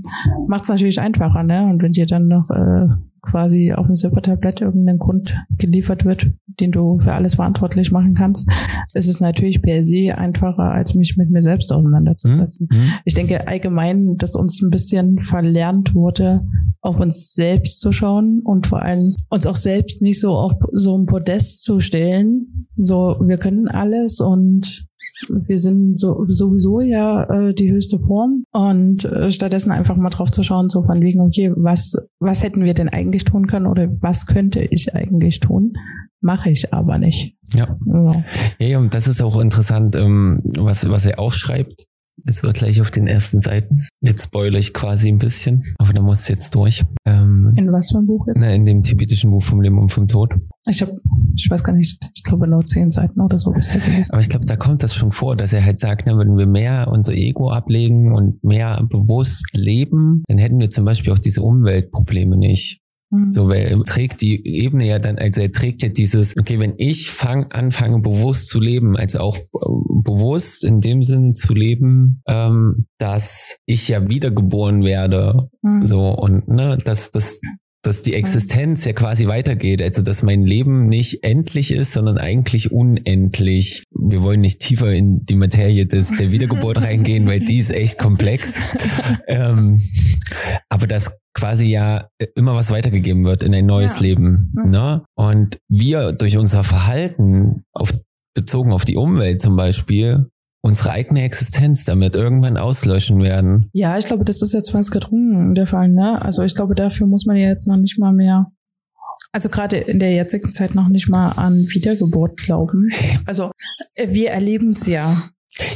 Speaker 1: Macht es natürlich einfacher, ne? Und wenn dir dann noch äh, quasi auf dem Silbertablett irgendein Grund geliefert wird, den du für alles verantwortlich machen kannst, ist es natürlich per se einfacher, als mich mit mir selbst auseinanderzusetzen. Mhm. mhm. Ich denke allgemein, dass uns ein bisschen verlernt wurde, auf uns selbst zu schauen und vor allem uns auch selbst nicht so auf so ein Podest zu stellen. So, wir können alles und wir sind so, sowieso ja äh, die höchste Form und äh, stattdessen einfach mal drauf zu schauen, so von wegen, okay, was, was hätten wir denn eigentlich tun können oder was könnte ich eigentlich tun? Mache ich aber nicht.
Speaker 2: Ja. ja. Ja, und das ist auch interessant, ähm, was, was er auch schreibt. Es wird gleich auf den ersten Seiten. Jetzt spoilere ich quasi ein bisschen, aber da muss jetzt durch.
Speaker 1: Ähm, in was für ein Buch jetzt?
Speaker 2: Na, in dem tibetischen Buch vom Leben und vom Tod.
Speaker 1: Ich habe, ich weiß gar nicht, ich glaube nur zehn Seiten oder so bisher
Speaker 2: gelesen. Aber ich glaube, da kommt das schon vor, dass er halt sagt, ne, wenn wir mehr unser Ego ablegen und mehr bewusst leben, dann hätten wir zum Beispiel auch diese Umweltprobleme nicht. Mhm. So, weil er trägt die Ebene ja dann, also er trägt ja dieses, okay, wenn ich fang, anfange bewusst zu leben, also auch äh, bewusst in dem Sinn zu leben, ähm, dass ich ja wiedergeboren werde, mhm. so und ne, dass das dass die Existenz ja quasi weitergeht, also dass mein Leben nicht endlich ist, sondern eigentlich unendlich. Wir wollen nicht tiefer in die Materie des, der Wiedergeburt reingehen, weil die ist echt komplex. ähm, aber dass quasi ja immer was weitergegeben wird in ein neues ja. Leben. Ne? Und wir durch unser Verhalten auf, bezogen auf die Umwelt zum Beispiel unsere eigene Existenz damit irgendwann auslöschen werden.
Speaker 1: Ja, ich glaube, das ist jetzt zwangsgedrungen der Fall, ne? Also ich glaube, dafür muss man ja jetzt noch nicht mal mehr, also gerade in der jetzigen Zeit noch nicht mal an Wiedergeburt glauben. Also äh, wir erleben es ja.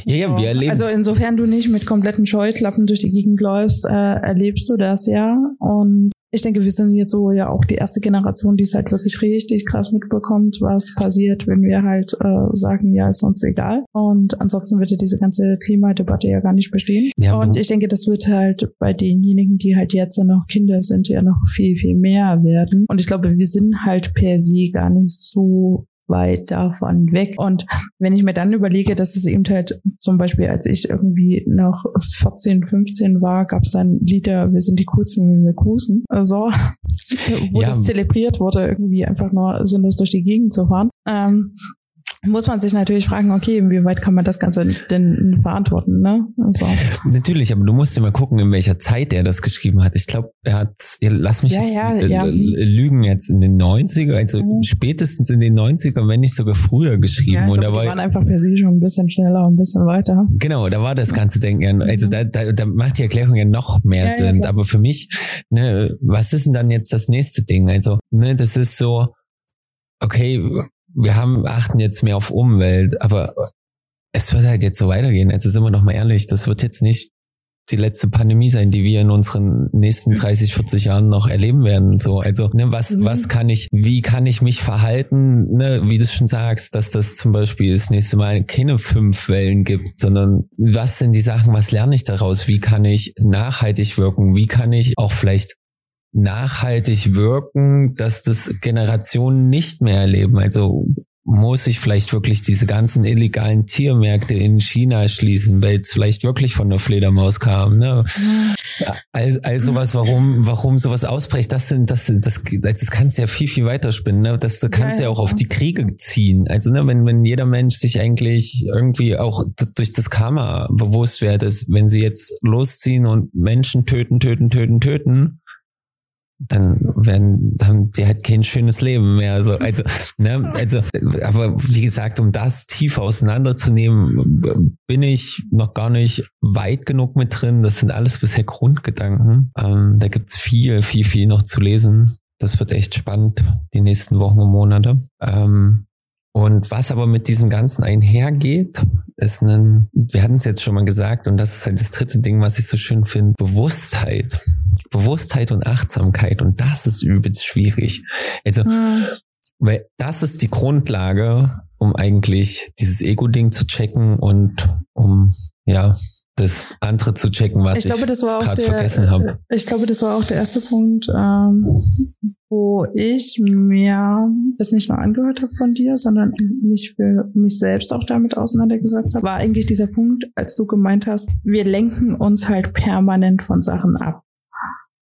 Speaker 2: Ja, ja, wir erleben
Speaker 1: Also insofern du nicht mit kompletten Scheuklappen durch die Gegend läufst, äh, erlebst du das ja. Und ich denke, wir sind jetzt so ja auch die erste Generation, die es halt wirklich richtig krass mitbekommt, was passiert, wenn wir halt äh, sagen, ja, ist uns egal. Und ansonsten würde diese ganze Klimadebatte ja gar nicht bestehen. Ja, und ich denke, das wird halt bei denjenigen, die halt jetzt noch Kinder sind, ja noch viel, viel mehr werden. Und ich glaube, wir sind halt per se gar nicht so weit davon weg. Und wenn ich mir dann überlege, dass es eben halt zum Beispiel, als ich irgendwie noch 14, 15 war, gab es dann Lieder, wir sind die coolsten, wenn wir cruisen. Also, wo ja. das zelebriert wurde, irgendwie einfach nur sinnlos durch die Gegend zu fahren. Ähm, muss man sich natürlich fragen, okay, inwieweit kann man das Ganze denn verantworten, ne? Also.
Speaker 2: Natürlich, aber du musst dir mal gucken, in welcher Zeit er das geschrieben hat. Ich glaube, er hat, lass mich ja, jetzt ja, ja. lügen, jetzt in den 90er, also mhm. spätestens in den 90er, wenn nicht sogar früher geschrieben. Ja,
Speaker 1: und da war, waren einfach per se schon ein bisschen schneller, ein bisschen weiter.
Speaker 2: Genau, da war das ganze Denken ja, also mhm. da, da, da macht die Erklärung ja noch mehr Sinn. aber für mich, ne, was ist denn dann jetzt das nächste Ding? Also, ne, das ist so, okay, wir haben, achten jetzt mehr auf Umwelt, aber es wird halt jetzt so weitergehen. Also sind wir noch mal ehrlich, das wird jetzt nicht die letzte Pandemie sein, die wir in unseren nächsten 30, 40 Jahren noch erleben werden. So, also ne, was, mhm. was kann ich, wie kann ich mich verhalten, ne, wie du schon sagst, dass das zum Beispiel das nächste Mal keine fünf Wellen gibt, sondern was sind die Sachen, was lerne ich daraus? Wie kann ich nachhaltig wirken? Wie kann ich auch vielleicht nachhaltig wirken, dass das Generationen nicht mehr erleben. Also muss ich vielleicht wirklich diese ganzen illegalen Tiermärkte in China schließen, weil es vielleicht wirklich von der Fledermaus kam. Ne? Also, also was, warum, warum sowas ausbricht, das sind, das, das, das kannst ja viel, viel weiter spinnen. Ne? Das kannst ja, ja auch auf die Kriege ziehen. Also ne, wenn, wenn jeder Mensch sich eigentlich irgendwie auch durch das Karma bewusst wird, ist, wenn sie jetzt losziehen und Menschen töten, töten, töten, töten, dann werden, haben die halt kein schönes Leben mehr. Also, also, ne, also, aber wie gesagt, um das tief auseinanderzunehmen, bin ich noch gar nicht weit genug mit drin. Das sind alles bisher Grundgedanken. Ähm, da gibt's viel, viel, viel noch zu lesen. Das wird echt spannend, die nächsten Wochen und Monate. Ähm, und was aber mit diesem Ganzen einhergeht, ist ein, wir hatten es jetzt schon mal gesagt, und das ist halt das dritte Ding, was ich so schön finde, Bewusstheit. Bewusstheit und Achtsamkeit. Und das ist übelst schwierig. Also, mhm. weil das ist die Grundlage, um eigentlich dieses Ego-Ding zu checken und um, ja, das andere zu checken, was ich, ich gerade vergessen habe.
Speaker 1: Ich glaube, das war auch der erste Punkt, ähm, wo ich mir das nicht nur angehört habe von dir, sondern mich für mich selbst auch damit auseinandergesetzt habe, war eigentlich dieser Punkt, als du gemeint hast, wir lenken uns halt permanent von Sachen ab.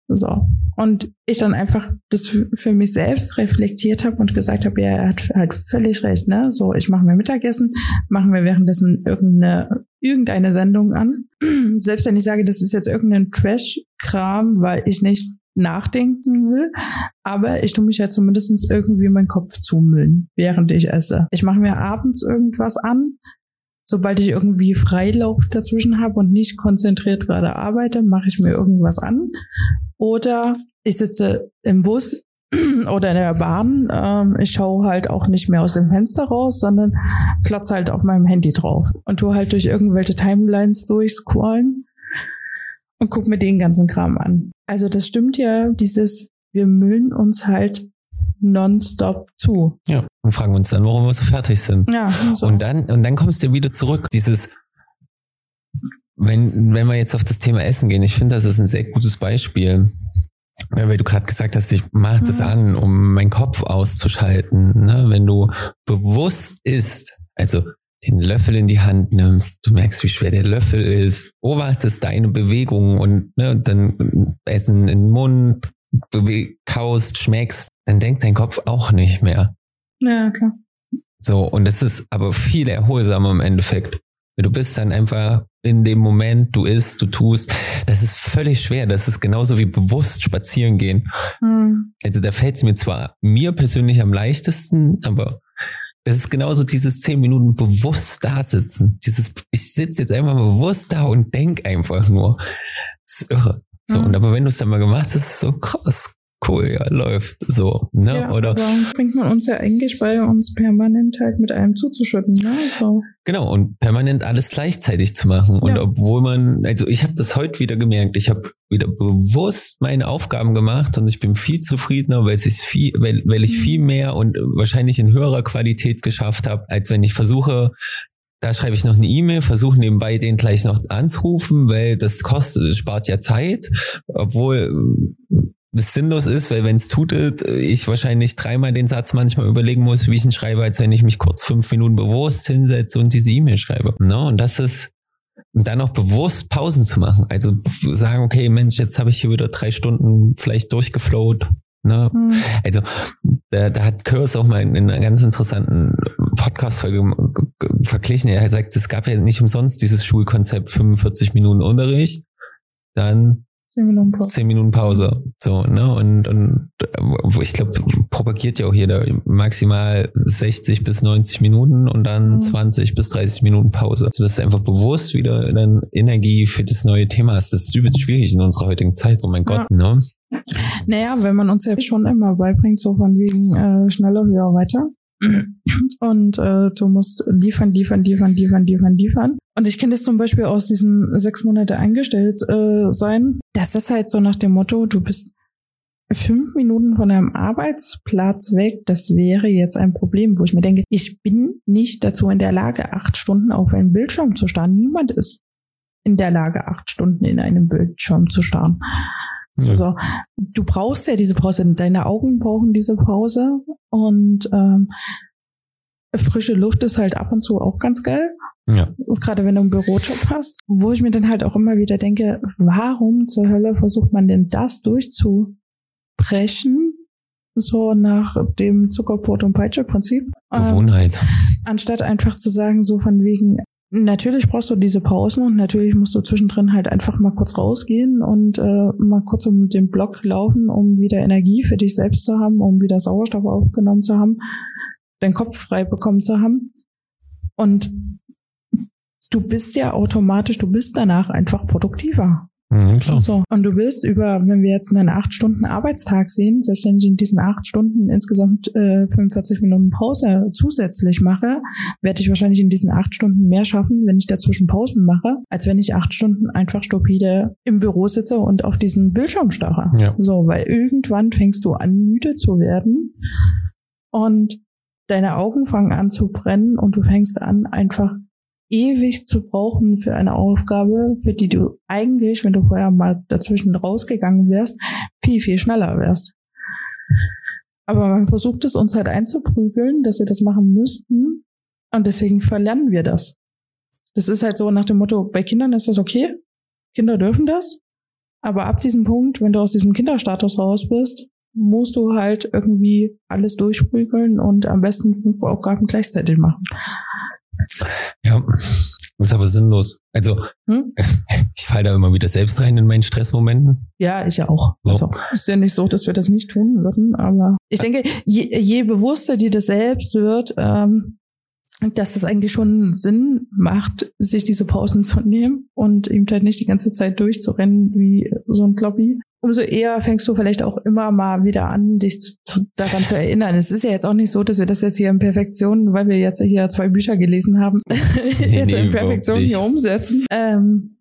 Speaker 1: So. Und ich dann einfach das für mich selbst reflektiert habe und gesagt habe, ja, er hat halt völlig recht, ne? So, ich mache mir Mittagessen, machen wir währenddessen irgendeine, irgendeine Sendung an. Selbst wenn ich sage, das ist jetzt irgendein Trash-Kram, weil ich nicht nachdenken will, aber ich tue mich ja zumindest irgendwie meinen Kopf zumüllen, während ich esse. Ich mache mir abends irgendwas an, sobald ich irgendwie Freilauf dazwischen habe und nicht konzentriert gerade arbeite, mache ich mir irgendwas an. Oder ich sitze im Bus oder in der Bahn. Ähm, ich schaue halt auch nicht mehr aus dem Fenster raus, sondern klotze halt auf meinem Handy drauf und tue halt durch irgendwelche Timelines durchscrollen und guck mir den ganzen Kram an. Also das stimmt ja, dieses, wir müllen uns halt nonstop zu.
Speaker 2: Ja, und fragen uns dann, warum wir so fertig sind.
Speaker 1: Ja, so.
Speaker 2: Und dann, und dann kommst du wieder zurück. Dieses, wenn, wenn wir jetzt auf das Thema Essen gehen, ich finde, das ist ein sehr gutes Beispiel. Ja, weil du gerade gesagt hast, ich mache das
Speaker 1: Mhm.
Speaker 2: an, um meinen Kopf auszuschalten. Ne? Wenn du bewusst isst, also den Löffel in die Hand nimmst, du merkst, wie schwer der Löffel ist, beobachtest deine Bewegungen und ne, dann Essen in den Mund, kaust, schmeckst, dann denkt dein Kopf auch nicht mehr.
Speaker 1: ja, klar.
Speaker 2: So, und es ist aber viel erholsamer im Endeffekt. Du bist dann einfach in dem Moment, du isst, du tust. Das ist völlig schwer. Das ist genauso wie bewusst spazieren gehen.
Speaker 1: Hm.
Speaker 2: Also da fällt es mir zwar mir persönlich am leichtesten, aber es ist genauso dieses zehn Minuten bewusst da sitzen. Dieses, ich sitze jetzt einfach bewusst da und denk einfach nur. Das ist irre. So,
Speaker 1: Mhm.
Speaker 2: und aber wenn du es dann mal gemacht hast, ist es so krass, cool, ja, läuft. So, ne?
Speaker 1: Ja,
Speaker 2: Oder
Speaker 1: aber bringt man uns ja eigentlich bei uns permanent halt mit einem zuzuschütten, ne? So.
Speaker 2: Genau, und permanent alles gleichzeitig zu machen. Und
Speaker 1: Ja.
Speaker 2: obwohl man, also ich habe das heute wieder gemerkt, ich habe wieder bewusst meine Aufgaben gemacht und ich bin viel zufriedener, weil, ich viel, weil, weil ich
Speaker 1: Mhm.
Speaker 2: viel mehr und wahrscheinlich in höherer Qualität geschafft habe, als wenn ich versuche, da schreibe ich noch eine E-Mail, versuche nebenbei den gleich noch anzurufen, weil das kostet, spart ja Zeit, obwohl es sinnlos ist, weil wenn es tut, äh, ich wahrscheinlich dreimal den Satz manchmal überlegen muss, wie ich ihn schreibe, als wenn ich mich kurz fünf Minuten bewusst hinsetze und diese E-Mail schreibe. Ne? Und das ist und dann auch bewusst Pausen zu machen. Also sagen, okay, Mensch, jetzt habe ich hier wieder drei Stunden vielleicht durchgeflowt. Ne?
Speaker 1: Hm.
Speaker 2: Also da, da hat Kurs auch mal in einer ganz interessanten Podcast-Folge verglichen. Er sagt, es gab ja nicht umsonst dieses Schulkonzept 45 Minuten Unterricht, dann
Speaker 1: Zehn Minuten Pause.
Speaker 2: 10 Minuten Pause. So, ne? Und, und wo ich glaube, propagiert ja auch jeder maximal 60 bis 90 Minuten und dann
Speaker 1: Mhm.
Speaker 2: 20 bis 30 Minuten Pause. Also, dass du einfach bewusst wieder dann Energie für das neue Thema hast. Das ist übelst schwierig in unserer heutigen Zeit. Oh mein Gott, ne?
Speaker 1: Naja, wenn man uns ja schon immer beibringt, so von wegen äh, schneller, höher, weiter. Und äh, du musst liefern, liefern, liefern, liefern, liefern, liefern. Und ich kenne das zum Beispiel aus diesem sechs Monate eingestellt äh, sein. Das ist halt so nach dem Motto, du bist fünf Minuten von deinem Arbeitsplatz weg. Das wäre jetzt ein Problem, wo ich mir denke, ich bin nicht dazu in der Lage, acht Stunden auf einen Bildschirm zu starren. Niemand ist in der Lage, acht Stunden in einem Bildschirm zu starren.
Speaker 2: Ja.
Speaker 1: Also, du brauchst ja diese Pause, deine Augen brauchen diese Pause und ähm, frische Luft ist halt ab und zu auch ganz geil,
Speaker 2: Ja.
Speaker 1: gerade wenn du einen Bürojob hast, wo ich mir dann halt auch immer wieder denke, warum zur Hölle versucht man denn das durchzubrechen, so nach dem Zuckerbrot und Peitsche Prinzip, ähm,
Speaker 2: Gewohnheit.
Speaker 1: anstatt einfach zu sagen, so von wegen, natürlich brauchst du diese Pausen und natürlich musst du zwischendrin halt einfach mal kurz rausgehen und äh, mal kurz um den Block laufen, um wieder Energie für dich selbst zu haben, um wieder Sauerstoff aufgenommen zu haben, deinen Kopf frei bekommen zu haben. Und du bist ja automatisch, du bist danach einfach produktiver.
Speaker 2: Mhm, klar.
Speaker 1: So. Und du willst über, wenn wir jetzt einen acht Stunden Arbeitstag sehen, selbst wenn ich in diesen acht Stunden insgesamt äh, 45 Minuten Pause zusätzlich mache, werde ich wahrscheinlich in diesen acht Stunden mehr schaffen, wenn ich dazwischen Pausen mache, als wenn ich acht Stunden einfach stupide im Büro sitze und auf diesen Bildschirm starre.
Speaker 2: Ja.
Speaker 1: So, weil irgendwann fängst du an, müde zu werden und deine Augen fangen an zu brennen und du fängst an, einfach ewig zu brauchen für eine Aufgabe, für die du eigentlich, wenn du vorher mal dazwischen rausgegangen wärst, viel, viel schneller wärst. Aber man versucht es uns halt einzuprügeln, dass wir das machen müssten. Und deswegen verlernen wir das. Das ist halt so nach dem Motto, bei Kindern ist das okay. Kinder dürfen das. Aber ab diesem Punkt, wenn du aus diesem Kinderstatus raus bist, musst du halt irgendwie alles durchprügeln und am besten fünf Aufgaben gleichzeitig machen.
Speaker 2: Ja, ist aber sinnlos. Also,
Speaker 1: Hm?
Speaker 2: ich falle da immer wieder selbst rein in meinen Stressmomenten.
Speaker 1: Ja, ich ja auch.
Speaker 2: So.
Speaker 1: Also, ist ja nicht so, dass wir das nicht tun würden, aber ich denke, je, je bewusster dir das selbst wird, ähm, dass es eigentlich schon Sinn macht, sich diese Pausen zu nehmen und eben halt nicht die ganze Zeit durchzurennen wie so ein Kloppi. Umso eher fängst du vielleicht auch immer mal wieder an, dich zu, zu, daran zu erinnern. Es ist ja jetzt auch nicht so, dass wir das jetzt hier in Perfektion, weil wir jetzt hier zwei Bücher gelesen haben, jetzt
Speaker 2: nee,
Speaker 1: in Perfektion hier umsetzen. Ähm,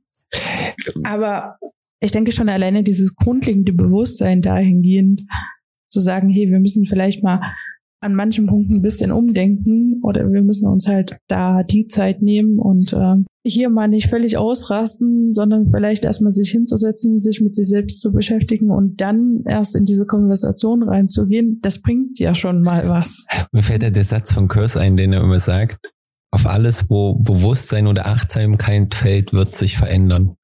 Speaker 1: aber ich denke schon alleine dieses grundlegende Bewusstsein dahingehend zu sagen, hey, wir müssen vielleicht mal an manchen Punkten ein bisschen umdenken oder wir müssen uns halt da die Zeit nehmen und ähm, hier mal nicht völlig ausrasten, sondern vielleicht erstmal sich hinzusetzen, sich mit sich selbst zu beschäftigen und dann erst in diese Konversation reinzugehen, das bringt ja schon mal was.
Speaker 2: Mir fällt ja der Satz von Kurs ein, den er immer sagt, auf alles, wo Bewusstsein oder Achtsamkeit fällt, wird sich verändern.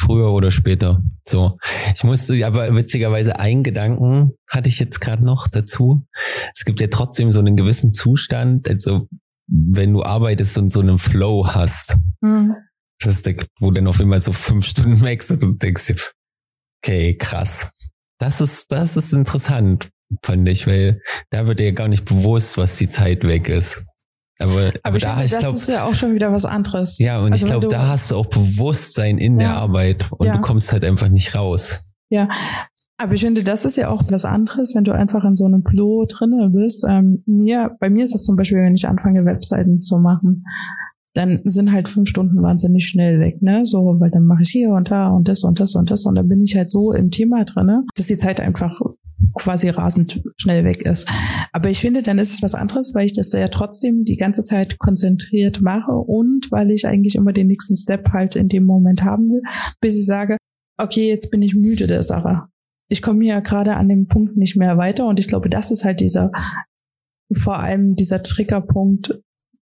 Speaker 2: Früher oder später. So. Ich musste, aber witzigerweise einen Gedanken hatte ich jetzt gerade noch dazu. Es gibt ja trotzdem so einen gewissen Zustand, also wenn du arbeitest und so einen Flow hast, das ist der, wo dann auf einmal so fünf Stunden wechselt und denkst okay, krass. Das ist, das ist interessant, fand ich, weil da wird dir ja gar nicht bewusst, was die Zeit weg ist. Aber, aber, da,
Speaker 1: finde,
Speaker 2: ich
Speaker 1: das ist ja auch schon wieder was anderes.
Speaker 2: ja, und
Speaker 1: also
Speaker 2: ich glaube, da hast du auch Bewusstsein in der
Speaker 1: Ja.
Speaker 2: Arbeit und
Speaker 1: Ja.
Speaker 2: du kommst halt einfach nicht raus.
Speaker 1: Aber ich finde, das ist ja auch was anderes, wenn du einfach in so einem Flow drinne bist. Ähm, mir, bei mir ist es zum Beispiel, wenn ich anfange, Webseiten zu machen, dann sind halt fünf Stunden wahnsinnig schnell weg, ne? So, weil dann mache ich hier und da und das und das und das und dann bin ich halt so im Thema drinne, dass die Zeit einfach quasi rasend schnell weg ist. Aber ich finde, dann ist es was anderes, weil ich das ja trotzdem die ganze Zeit konzentriert mache und weil ich eigentlich immer den nächsten Step halt in dem Moment haben will, bis ich sage, okay, jetzt bin ich müde der Sache. Ich komme ja gerade an dem Punkt nicht mehr weiter und ich glaube, das ist halt dieser, vor allem dieser Triggerpunkt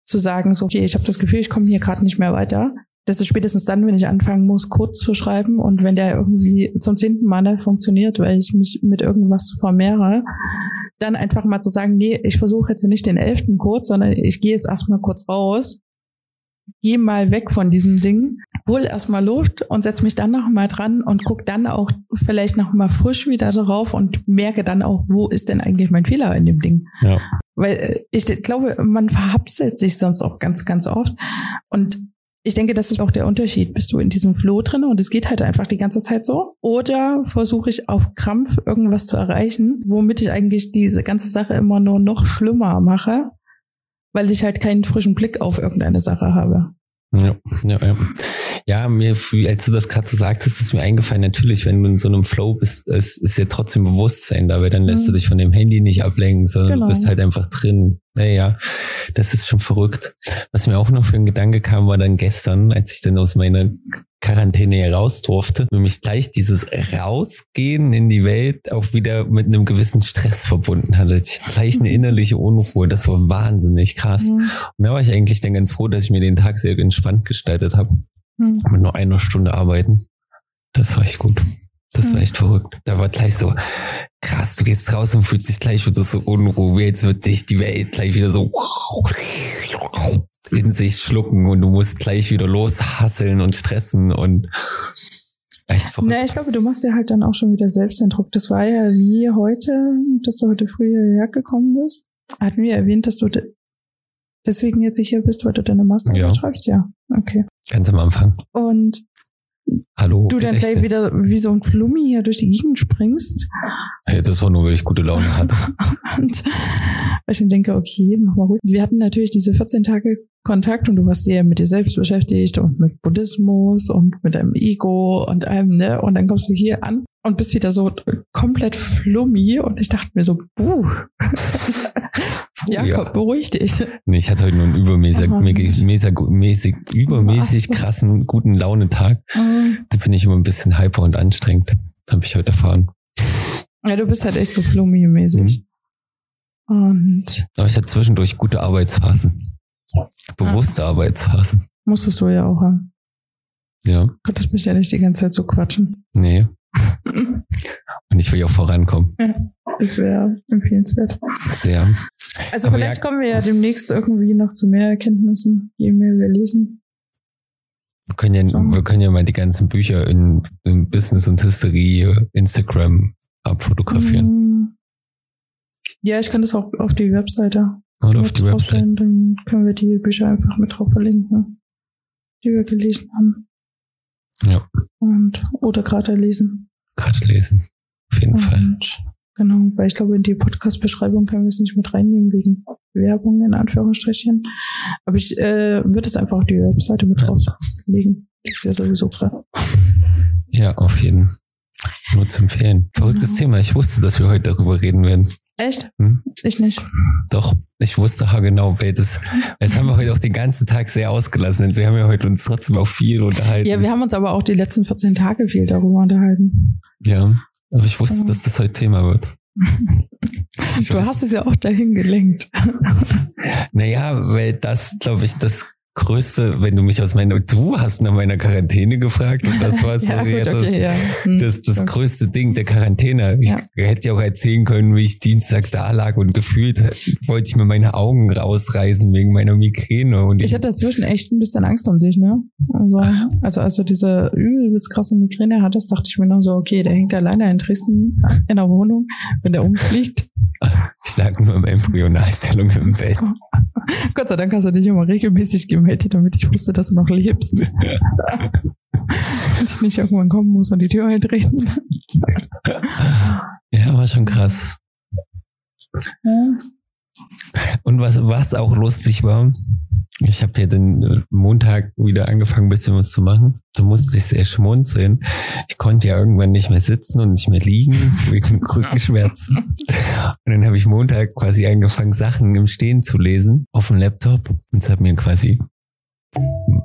Speaker 1: zu sagen, so, okay, ich habe das Gefühl, ich komme hier gerade nicht mehr weiter. Das ist spätestens dann, wenn ich anfangen muss, Code zu schreiben und wenn der irgendwie zum zehnten Mal nicht funktioniert, weil ich mich mit irgendwas vermehre, dann einfach mal zu sagen, nee, ich versuche jetzt nicht den elften Code, sondern ich gehe jetzt erstmal kurz raus, gehe mal weg von diesem Ding, hol erstmal Luft und setz mich dann noch mal dran und guck dann auch vielleicht noch mal frisch wieder drauf und merke dann auch, wo ist denn eigentlich mein Fehler in dem Ding.
Speaker 2: Ja.
Speaker 1: Weil äh, ich glaube, man verhapselt sich sonst auch ganz, ganz oft. Und ich denke, das ist auch der Unterschied. Bist du in diesem Flow drin und es geht halt einfach die ganze Zeit so? Oder versuche ich auf Krampf irgendwas zu erreichen, womit ich eigentlich diese ganze Sache immer nur noch schlimmer mache, weil ich halt keinen frischen Blick auf irgendeine Sache habe.
Speaker 2: Ja, ja, ja. Ja, mir, als du das gerade so sagtest, ist mir eingefallen, natürlich, wenn du in so einem Flow bist, es ist ja trotzdem Bewusstsein da, weil dann lässt
Speaker 1: Mhm.
Speaker 2: du dich von dem Handy nicht ablenken, sondern
Speaker 1: Genau.
Speaker 2: du bist halt einfach drin. Naja, das ist schon verrückt. Was mir auch noch für ein Gedanke kam, war dann gestern, als ich dann aus meiner Quarantäne heraus durfte, nämlich gleich dieses Rausgehen in die Welt auch wieder mit einem gewissen Stress verbunden hatte. Ich gleich eine
Speaker 1: Mhm.
Speaker 2: innerliche Unruhe. Das war wahnsinnig krass.
Speaker 1: Mhm.
Speaker 2: Und da war ich eigentlich dann ganz froh, dass ich mir den Tag sehr entspannt gestaltet habe.
Speaker 1: Mhm.
Speaker 2: Mit nur einer Stunde arbeiten. Das war echt gut. Das war
Speaker 1: Mhm.
Speaker 2: echt verrückt. Da war gleich so, krass, du gehst raus und fühlst dich gleich wieder so unruhig. Jetzt wird dich die Welt gleich wieder so in sich schlucken und du musst gleich wieder loshasseln und stressen und echt verrückt.
Speaker 1: Na, ich glaube, du machst dir halt dann auch schon wieder selbst den Druck. Das war ja wie heute, dass du heute früh hierher gekommen bist. Hatten wir erwähnt, dass du deswegen jetzt hier bist, weil du deine Masterarbeit
Speaker 2: Ja.
Speaker 1: schreibst? Ja. Okay.
Speaker 2: Ganz am Anfang.
Speaker 1: Und
Speaker 2: Hallo.
Speaker 1: du dann gleich wieder wie so ein Flummi hier durch die Gegend springst.
Speaker 2: Hey, das war nur, weil ich gute Laune hatte.
Speaker 1: Und ich dann denke, okay, mach mal ruhig. Wir hatten natürlich diese 14 Tage Kontakt und du warst sehr mit dir selbst beschäftigt und mit Buddhismus und mit deinem Ego und allem, ne? Und dann kommst du hier an und bist wieder so komplett flummi und ich dachte mir so, buh. Jakob,
Speaker 2: ja.
Speaker 1: beruhig dich.
Speaker 2: Nee, ich hatte heute nur einen übermäßig, mäßig, mäßig, mäßig, übermäßig krassen, guten Launetag. Da bin ich immer ein bisschen hyper und anstrengend. Habe ich heute erfahren.
Speaker 1: Ja, du bist halt echt so flummi-mäßig. Und
Speaker 2: Aber ich hatte zwischendurch gute Arbeitsphasen. Bewusste Arbeitsphasen.
Speaker 1: musstest du ja auch haben.
Speaker 2: Ja,
Speaker 1: Konntest mich ja nicht die ganze Zeit so quatschen.
Speaker 2: nee. Und ich will ja auch vorankommen.
Speaker 1: Das wäre empfehlenswert.
Speaker 2: Sehr.
Speaker 1: Also
Speaker 2: Aber
Speaker 1: vielleicht
Speaker 2: ja-
Speaker 1: kommen wir ja demnächst irgendwie noch zu mehr Erkenntnissen, je mehr wir lesen.
Speaker 2: Wir können ja,
Speaker 1: So.
Speaker 2: wir können ja mal die ganzen Bücher in, in Business und History, Instagram abfotografieren.
Speaker 1: Mm. Ja, ich kann das auch auf die Webseite
Speaker 2: Oder auf die Website.
Speaker 1: draufstellen, Dann können wir die Bücher einfach mit drauf verlinken, die wir gelesen haben.
Speaker 2: Ja.
Speaker 1: Und, oder gerade lesen.
Speaker 2: Gerade lesen. Auf jeden Fall.
Speaker 1: Und, genau, weil ich glaube, in die Podcast-Beschreibung können wir es nicht mit reinnehmen wegen Werbung in Anführungsstrichen. Aber ich äh, würde es einfach auf die Webseite mit
Speaker 2: Ja.
Speaker 1: drauflegen. Das ist ja sowieso klar.
Speaker 2: Ja, auf jeden. Nur zu empfehlen. Verrücktes
Speaker 1: Genau.
Speaker 2: Thema. Ich wusste, dass wir heute darüber reden werden.
Speaker 1: Echt?
Speaker 2: Hm?
Speaker 1: Ich nicht.
Speaker 2: Doch, ich wusste genau, weil das, das haben wir heute auch den ganzen Tag sehr ausgelassen. Wir haben ja heute uns trotzdem auch viel unterhalten.
Speaker 1: Ja, wir haben uns aber auch die letzten 14 Tage viel darüber unterhalten.
Speaker 2: Ja, aber ich wusste, dass das heute Thema wird.
Speaker 1: Du hast es ja auch dahin gelenkt.
Speaker 2: Naja, weil das, glaube ich, das Größte, wenn du mich aus meiner, du hast nach meiner Quarantäne gefragt und das war so
Speaker 1: ja, gut,
Speaker 2: das,
Speaker 1: okay, ja. Hm,
Speaker 2: das, das größte Ding der Quarantäne. Ich
Speaker 1: Ja.
Speaker 2: hätte ja auch erzählen können, wie ich Dienstag da lag und gefühlt wollte ich mir meine Augen rausreißen wegen meiner Migräne. Und
Speaker 1: Ich hatte dazwischen echt ein bisschen Angst um dich, ne? Also, also als du diese übelst krasse Migräne hattest, dachte ich mir noch so, okay, der hängt alleine in Dresden in der Wohnung, wenn der umfliegt.
Speaker 2: ich lag nur in Embryonalstellung im Bett.
Speaker 1: Gott sei Dank hast du dich immer regelmäßig gemeldet, damit ich wusste, dass du noch lebst. und ich nicht irgendwann kommen muss und die Tür eintreten.
Speaker 2: Ja, war schon krass. Und was, was auch lustig war, ich habe ja den Montag wieder angefangen, ein bisschen was zu machen. Da musste ich sehr schmunzeln. Ich konnte ja irgendwann nicht mehr sitzen und nicht mehr liegen wegen Rückenschmerzen. Und dann habe ich Montag quasi angefangen, Sachen im Stehen zu lesen auf dem Laptop. Und es hat mir quasi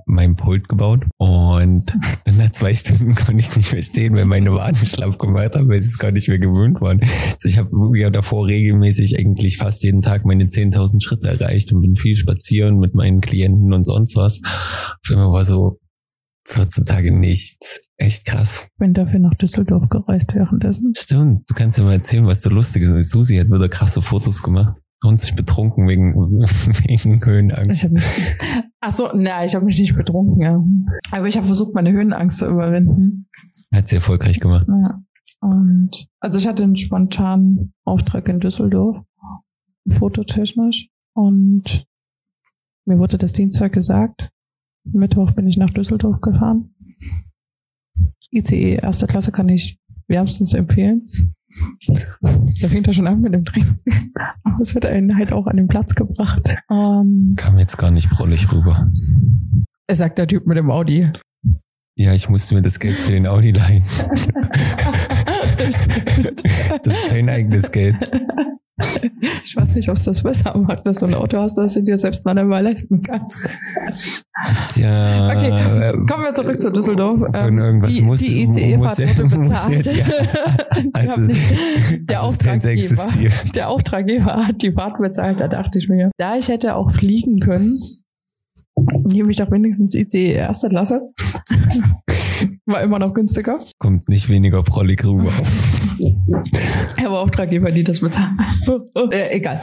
Speaker 2: mein Pult gebaut. Und nach zwei Stunden konnte ich nicht mehr stehen, weil meine Waden schlapp gemacht haben, weil sie es gar nicht mehr gewöhnt waren. Also ich habe ja davor regelmäßig eigentlich fast jeden Tag meine 10.000 Schritte erreicht und bin viel spazieren mit meinen Klienten und sonst was. Auf einmal war so 14 Tage nichts. Echt krass.
Speaker 1: Bin dafür nach Düsseldorf gereist währenddessen.
Speaker 2: Stimmt, du kannst ja mal erzählen, was da lustig ist. Susi hat wieder krasse Fotos gemacht und sich betrunken wegen, wegen Höhenangst.
Speaker 1: hab mich, ach so, na, ich habe mich nicht betrunken, ja. Aber ich habe versucht, meine Höhenangst zu überwinden.
Speaker 2: Hat sie erfolgreich gemacht.
Speaker 1: Ja. Und also ich hatte einen spontanen Auftrag in Düsseldorf, fototechnisch. Und mir wurde das Dienstag gesagt. Mittwoch bin ich nach Düsseldorf gefahren. ICE erste Klasse kann ich wärmstens empfehlen. Da fängt er schon an mit dem Trinken. Aber es wird einen halt auch an den Platz gebracht. Und
Speaker 2: Kam jetzt gar nicht prollig rüber.
Speaker 1: er sagt der Typ mit dem Audi.
Speaker 2: Ja, ich musste mir das Geld für den Audi leihen. Das ist kein eigenes Geld.
Speaker 1: Ich weiß nicht, ob es das besser macht, dass du ein Auto hast, das du dir selbst noch einmal leisten kannst.
Speaker 2: Tja,
Speaker 1: Okay,
Speaker 2: äh,
Speaker 1: kommen wir zurück zu Düsseldorf.
Speaker 2: Von
Speaker 1: Ähm,
Speaker 2: irgendwas
Speaker 1: die
Speaker 2: muss-
Speaker 1: die ICE-Fahrt
Speaker 2: ja-
Speaker 1: wurde
Speaker 2: ja-
Speaker 1: bezahlt.
Speaker 2: ja.
Speaker 1: Die
Speaker 2: Also,
Speaker 1: nicht- der, Auftraggeber, der Auftraggeber hat die Fahrt bezahlt. Da dachte ich mir, da ich hätte auch fliegen können, nehme ich doch wenigstens ICE erste Klasse. War immer noch günstiger.
Speaker 2: kommt nicht weniger prollig rüber.
Speaker 1: Er war Auftraggeber, die das bezahlen. äh, egal.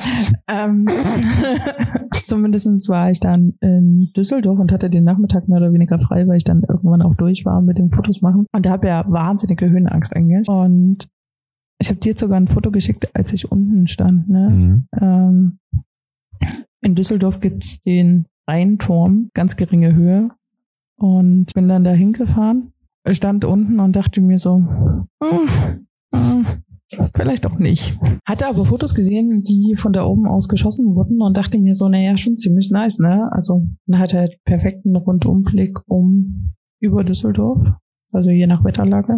Speaker 1: Ähm, Zumindest war ich dann in Düsseldorf und hatte den Nachmittag mehr oder weniger frei, weil ich dann irgendwann auch durch war mit dem Fotos machen. Und da habe ja wahnsinnige Höhenangst eigentlich. Und ich habe dir jetzt sogar ein Foto geschickt, als ich unten stand. Ne?
Speaker 2: Mhm.
Speaker 1: Ähm, in Düsseldorf gibt's den Rheinturm, ganz geringe Höhe. Und bin dann da hingefahren, stand unten und dachte mir so, hm, vielleicht auch nicht. Hatte aber Fotos gesehen, die von da oben aus geschossen wurden und dachte mir so, naja, schon ziemlich nice, ne? Also man hat halt perfekten Rundumblick um über Düsseldorf, also je nach Wetterlage.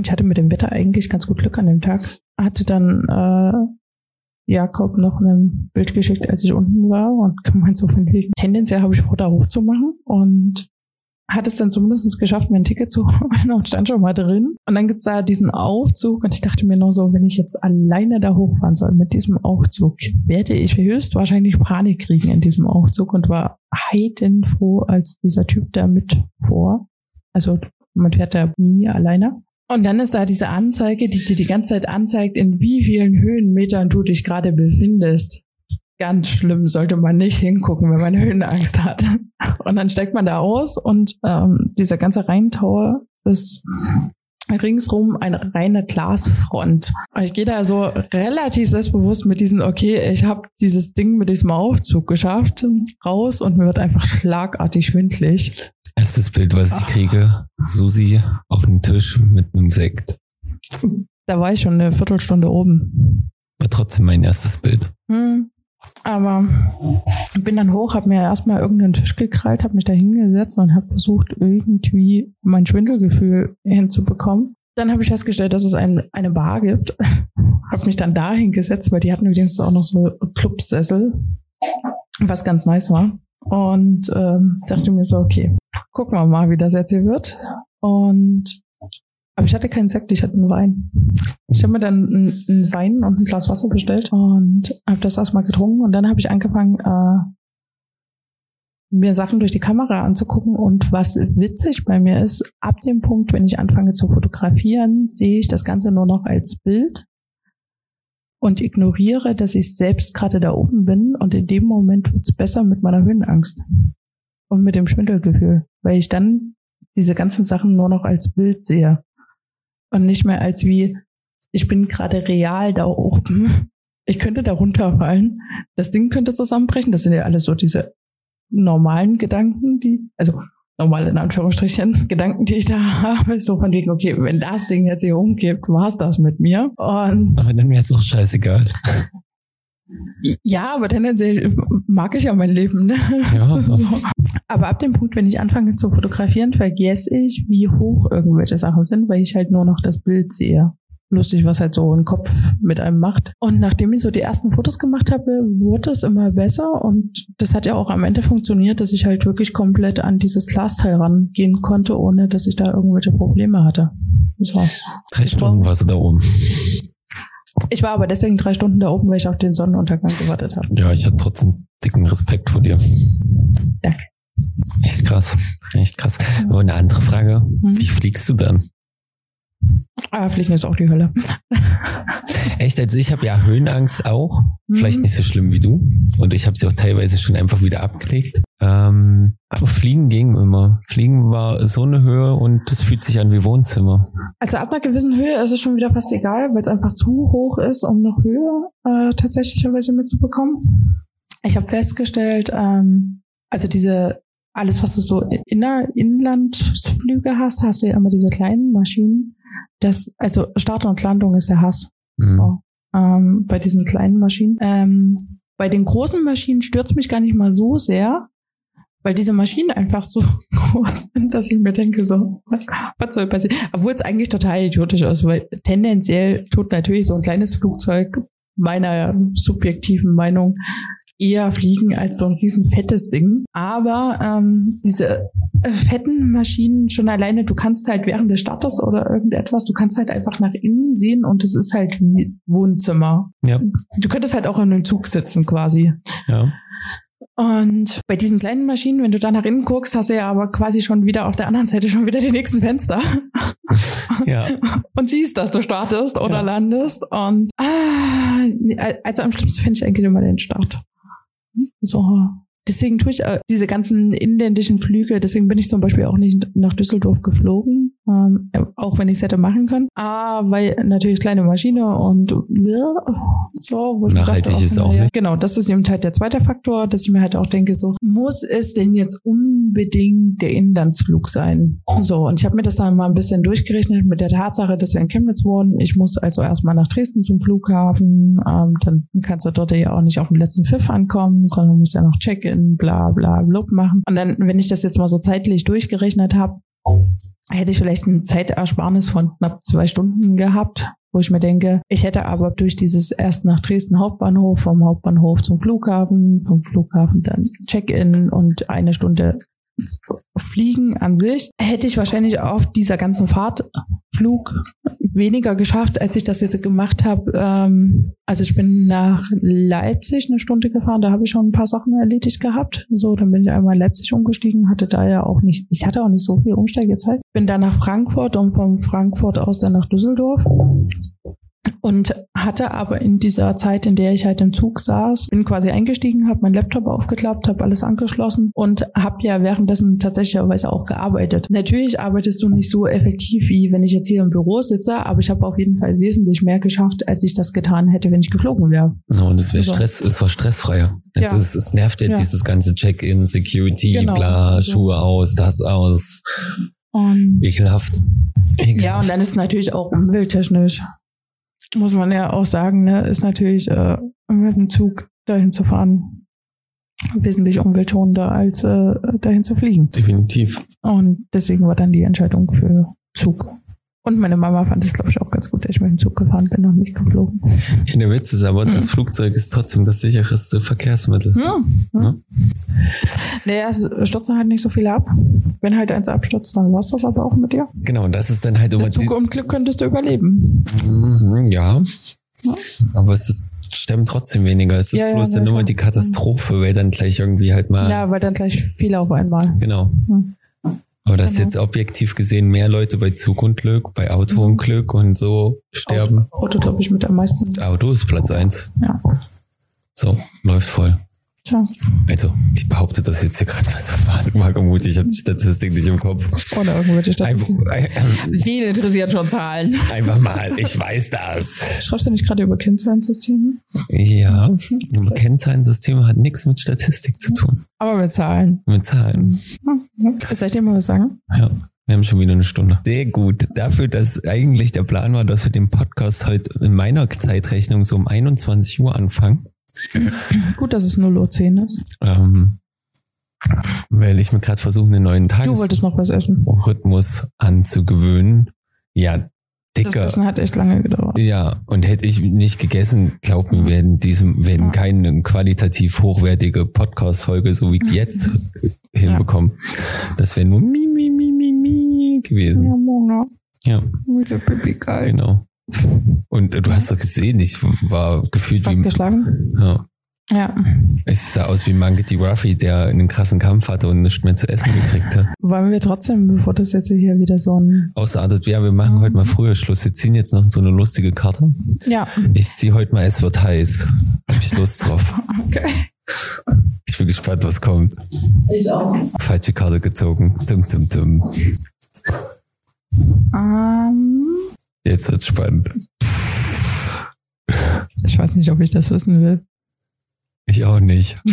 Speaker 1: Ich hatte mit dem Wetter eigentlich ganz gut Glück an dem Tag. Hatte dann äh, Jakob noch ein Bild geschickt, als ich unten war und gemeint so von wegen, tendenziell habe ich vor, da hochzumachen und hat es dann zumindest geschafft, mir ein Ticket zu holen und stand schon mal drin. Und dann gibt's da diesen Aufzug und ich dachte mir nur so, wenn ich jetzt alleine da hochfahren soll mit diesem Aufzug, werde ich höchstwahrscheinlich Panik kriegen in diesem Aufzug und war heidenfroh, als dieser Typ da mit vor. Also man fährt da nie alleine. Und dann ist da diese Anzeige, die dir die ganze Zeit anzeigt, in wie vielen Höhenmetern du dich gerade befindest. Ganz schlimm, sollte man nicht hingucken, wenn man Höhenangst hat. Und dann steigt man da aus und ähm, dieser ganze Rheintower ist ringsrum eine reine Glasfront. Ich gehe da so relativ selbstbewusst mit diesem, okay, ich habe dieses Ding mit diesem Aufzug geschafft, raus und mir wird einfach schlagartig schwindlig.
Speaker 2: Erstes Bild, was ich kriege, Susi auf dem Tisch mit einem Sekt.
Speaker 1: Da war ich schon eine Viertelstunde oben.
Speaker 2: War trotzdem mein erstes Bild.
Speaker 1: Hm. Aber bin dann hoch, habe mir erstmal irgendeinen Tisch gekrallt, habe mich da hingesetzt und habe versucht, irgendwie mein Schwindelgefühl hinzubekommen. Dann habe ich festgestellt, dass es ein, eine Bar gibt. habe mich dann da hingesetzt, weil die hatten übrigens auch noch so Clubsessel, was ganz nice war. Und ähm, dachte mir so, okay, gucken wir mal, wie das jetzt hier wird. Und aber ich hatte keinen Sekt, ich hatte einen Wein. Ich habe mir dann einen, Wein und ein Glas Wasser bestellt und habe das erstmal getrunken und dann habe ich angefangen, äh, mir Sachen durch die Kamera anzugucken und was witzig bei mir ist, ab dem Punkt, wenn ich anfange zu fotografieren, sehe ich das Ganze nur noch als Bild und ignoriere, dass ich selbst gerade da oben bin und in dem Moment wird's besser mit meiner Höhenangst und mit dem Schwindelgefühl, weil ich dann diese ganzen Sachen nur noch als Bild sehe und nicht mehr als wie, ich bin gerade real da oben. Ich könnte da runterfallen. Das Ding könnte zusammenbrechen. Das sind ja alles so diese normalen Gedanken, die, also normal in Anführungsstrichen, Gedanken, die ich da habe. So von wegen, okay, wenn das Ding jetzt hier umkippt, war's das mit mir. Und
Speaker 2: Aber dann wäre es auch scheißegal.
Speaker 1: ja, aber tendenziell mag ich ja mein Leben. Ne?
Speaker 2: Ja.
Speaker 1: Aber ab dem Punkt, wenn ich anfange zu fotografieren, vergesse ich, wie hoch irgendwelche Sachen sind, weil ich halt nur noch das Bild sehe. Lustig, was halt so ein Kopf mit einem macht. Und nachdem ich so die ersten Fotos gemacht habe, wurde es immer besser. Und das hat ja auch am Ende funktioniert, dass ich halt wirklich komplett an dieses Glasteil rangehen konnte, ohne dass ich da irgendwelche Probleme hatte. So.
Speaker 2: Drei Stunden warst du da oben.
Speaker 1: Ich war aber deswegen drei Stunden da oben, weil ich auf den Sonnenuntergang gewartet habe.
Speaker 2: Ja, ich hatte trotzdem dicken Respekt vor dir.
Speaker 1: Danke.
Speaker 2: Echt krass. Echt krass. Aber eine andere Frage.
Speaker 1: Mhm.
Speaker 2: Wie fliegst du dann?
Speaker 1: Ah, Fliegen ist auch die Hölle.
Speaker 2: Echt, also ich habe ja Höhenangst auch. Vielleicht
Speaker 1: Mhm.
Speaker 2: nicht so schlimm wie du. Und ich habe sie auch teilweise schon einfach wieder abgelegt. Ähm, aber Fliegen ging immer. Fliegen war so eine Höhe und es fühlt sich an wie Wohnzimmer.
Speaker 1: Also ab einer gewissen Höhe ist es schon wieder fast egal, weil es einfach zu hoch ist, um noch Höhe äh, tatsächlicherweise mitzubekommen. Ich habe festgestellt, ähm, also diese alles, was du so inner Inlandsflüge hast, hast du ja immer diese kleinen Maschinen. Das, also Start und Landung ist der Hass.
Speaker 2: Mhm.
Speaker 1: So, ähm, bei diesen kleinen Maschinen. Ähm, bei den großen Maschinen stört's mich gar nicht mal so sehr, weil diese Maschinen einfach so groß sind, dass ich mir denke, so, was soll passieren? Obwohl es eigentlich total idiotisch ist, weil tendenziell tut natürlich so ein kleines Flugzeug meiner subjektiven Meinung eher fliegen als so ein riesen fettes Ding. Aber ähm, diese äh, fetten Maschinen schon alleine, du kannst halt während des Starters oder irgendetwas, du kannst halt einfach nach innen sehen und es ist halt wie Wohnzimmer.
Speaker 2: Ja.
Speaker 1: Du könntest halt auch in einem Zug sitzen quasi.
Speaker 2: Ja.
Speaker 1: Und bei diesen kleinen Maschinen, wenn du da nach innen guckst, hast du ja aber quasi schon wieder auf der anderen Seite schon wieder die nächsten Fenster.
Speaker 2: Ja.
Speaker 1: und siehst, dass du startest oder
Speaker 2: Ja.
Speaker 1: landest. Und ah, also am schlimmsten finde ich eigentlich immer den Start. So. Deswegen tue ich äh, diese ganzen inländischen Flüge, deswegen bin ich zum Beispiel auch nicht nach Düsseldorf geflogen, ähm, auch wenn ich es hätte machen können. Ah, weil natürlich kleine Maschine und ja, so, wo ich mir
Speaker 2: Nachhaltig
Speaker 1: dachte,
Speaker 2: ist auch
Speaker 1: naja.
Speaker 2: nicht.
Speaker 1: Genau, das ist eben halt der zweite Faktor, dass ich mir halt auch denke, so, muss es denn jetzt unbedingt der Inlandsflug sein? So, und ich habe mir das dann mal ein bisschen durchgerechnet mit der Tatsache, dass wir in Chemnitz wohnen. Ich muss also erstmal nach Dresden zum Flughafen, ähm, dann kannst du dort ja auch nicht auf dem letzten Pfiff ankommen, sondern musst ja noch Check-in, bla bla blub machen. Und dann, wenn ich das jetzt mal so zeitlich durchgerechnet habe, hätte ich vielleicht ein Zeitersparnis von knapp zwei Stunden gehabt, wo ich mir denke, ich hätte aber durch dieses erst nach Dresden Hauptbahnhof, vom Hauptbahnhof zum Flughafen, vom Flughafen dann Check-in und eine Stunde Fliegen an sich, hätte ich wahrscheinlich auf dieser ganzen Fahrtflug weniger geschafft, als ich das jetzt gemacht habe. Ähm, also ich bin nach Leipzig eine Stunde gefahren, da habe ich schon ein paar Sachen erledigt gehabt. So, dann bin ich einmal in Leipzig umgestiegen, hatte da ja auch nicht, ich hatte auch nicht so viel Umsteigezeit. Bin dann nach Frankfurt und von Frankfurt aus dann nach Düsseldorf. Und hatte aber in dieser Zeit, in der ich halt im Zug saß, bin quasi eingestiegen, habe meinen Laptop aufgeklappt, habe alles angeschlossen und habe ja währenddessen tatsächlicherweise auch gearbeitet. Natürlich arbeitest du nicht so effektiv, wie wenn ich jetzt hier im Büro sitze, aber ich habe auf jeden Fall wesentlich mehr geschafft, als ich das getan hätte, wenn ich geflogen wäre.
Speaker 2: No, und es wäre
Speaker 1: Also-
Speaker 2: Stress, es war stressfreier. Jetzt
Speaker 1: Ja.
Speaker 2: ist, es nervt ja,
Speaker 1: Ja.
Speaker 2: dieses ganze Check-in, Security,
Speaker 1: Genau.
Speaker 2: bla, Schuhe aus, das aus.
Speaker 1: Und
Speaker 2: Ekelhaft. Ekelhaft.
Speaker 1: Ja, und dann ist natürlich auch umwelttechnisch, muss man ja auch sagen, ne, ist natürlich äh, mit dem Zug dahin zu fahren wesentlich umweltschonender als äh, dahin zu fliegen.
Speaker 2: Definitiv.
Speaker 1: Und deswegen war dann die Entscheidung für Zug. Und meine Mama fand es, glaube ich, auch ganz gut, dass ich mit dem Zug gefahren bin und nicht geflogen.
Speaker 2: Ja, der Witz ist aber, das Flugzeug ist trotzdem das sicherste Verkehrsmittel.
Speaker 1: Hm.
Speaker 2: Ja.
Speaker 1: Hm. Naja, es stürzen halt nicht so viele ab. Wenn halt eins abstürzt, dann war's das aber auch mit dir.
Speaker 2: Genau, das ist dann halt immer
Speaker 1: Das
Speaker 2: die,
Speaker 1: Zugunglück könntest du überleben.
Speaker 2: Mhm, ja.
Speaker 1: Ja.
Speaker 2: Aber es ist, sterben trotzdem weniger. Es ist
Speaker 1: Ja, ja,
Speaker 2: bloß
Speaker 1: na
Speaker 2: dann immer
Speaker 1: klar.
Speaker 2: die Katastrophe, weil dann gleich irgendwie halt mal.
Speaker 1: Ja, weil dann gleich viele auf einmal.
Speaker 2: Genau.
Speaker 1: Hm.
Speaker 2: Aber das ist
Speaker 1: Genau.
Speaker 2: jetzt objektiv gesehen mehr Leute bei Zugunglück, bei Autounglück und so sterben.
Speaker 1: Auto, Auto glaube ich, mit am meisten.
Speaker 2: Auto ist Platz eins.
Speaker 1: Ja.
Speaker 2: So, läuft voll.
Speaker 1: Tja.
Speaker 2: Also, ich behaupte das jetzt hier gerade mal so wagemutig. Ich habe die Statistik nicht im Kopf.
Speaker 1: Oder irgendwelche Statistiken. Wen interessieren schon Zahlen?
Speaker 2: einfach mal, ich weiß das.
Speaker 1: Schreibst du nicht gerade über Kennzahlensystemen?
Speaker 2: Ja, ein Kennzahlensystem hat nichts mit Statistik zu tun.
Speaker 1: Aber mit Zahlen.
Speaker 2: Mit Zahlen.
Speaker 1: Hm. Soll ich dir mal was sagen?
Speaker 2: Ja, wir haben schon wieder eine Stunde. Sehr gut. Dafür, dass eigentlich der Plan war, dass wir den Podcast heute in meiner Zeitrechnung so um 21 Uhr anfangen,
Speaker 1: Gut, dass es 0.10 Uhr ist.
Speaker 2: ähm, weil ich mir gerade versuche, einen neuen
Speaker 1: Du wolltest noch was essen.
Speaker 2: Tagesrhythmus anzugewöhnen. Ja,
Speaker 1: Das
Speaker 2: dicker.
Speaker 1: Essen hat echt lange gedauert.
Speaker 2: Ja, und hätte ich nicht gegessen, glaub mir, werden diesem, werden
Speaker 1: Ja.
Speaker 2: keine qualitativ hochwertige Podcast-Folge, so wie jetzt, hinbekommen. Das wäre nur mi, mi, mi, mi, mi gewesen.
Speaker 1: Ja, Mona.
Speaker 2: Ja,
Speaker 1: Mit der Pipi geil.
Speaker 2: genau. Und du hast doch gesehen, ich war gefühlt
Speaker 1: Fast
Speaker 2: wie,
Speaker 1: geschlagen?
Speaker 2: ja,
Speaker 1: Ja.
Speaker 2: es sah aus wie Mangeti Ruffy, der einen krassen Kampf hatte und nichts mehr zu essen gekriegt hat.
Speaker 1: Wollen wir trotzdem, bevor das jetzt hier wieder so ein.
Speaker 2: Ausartet, ja, wir machen heute mal früher Schluss. Wir ziehen jetzt noch so eine lustige Karte.
Speaker 1: Ja.
Speaker 2: Ich ziehe heute mal, es wird heiß. Hab ich Lust drauf.
Speaker 1: Okay.
Speaker 2: Ich bin gespannt, was kommt.
Speaker 1: Ich auch.
Speaker 2: Falsche Karte gezogen. Dum, dum, dum.
Speaker 1: Ähm,
Speaker 2: Jetzt wird's spannend.
Speaker 1: ich weiß nicht, ob ich das wissen will.
Speaker 2: Ich auch nicht.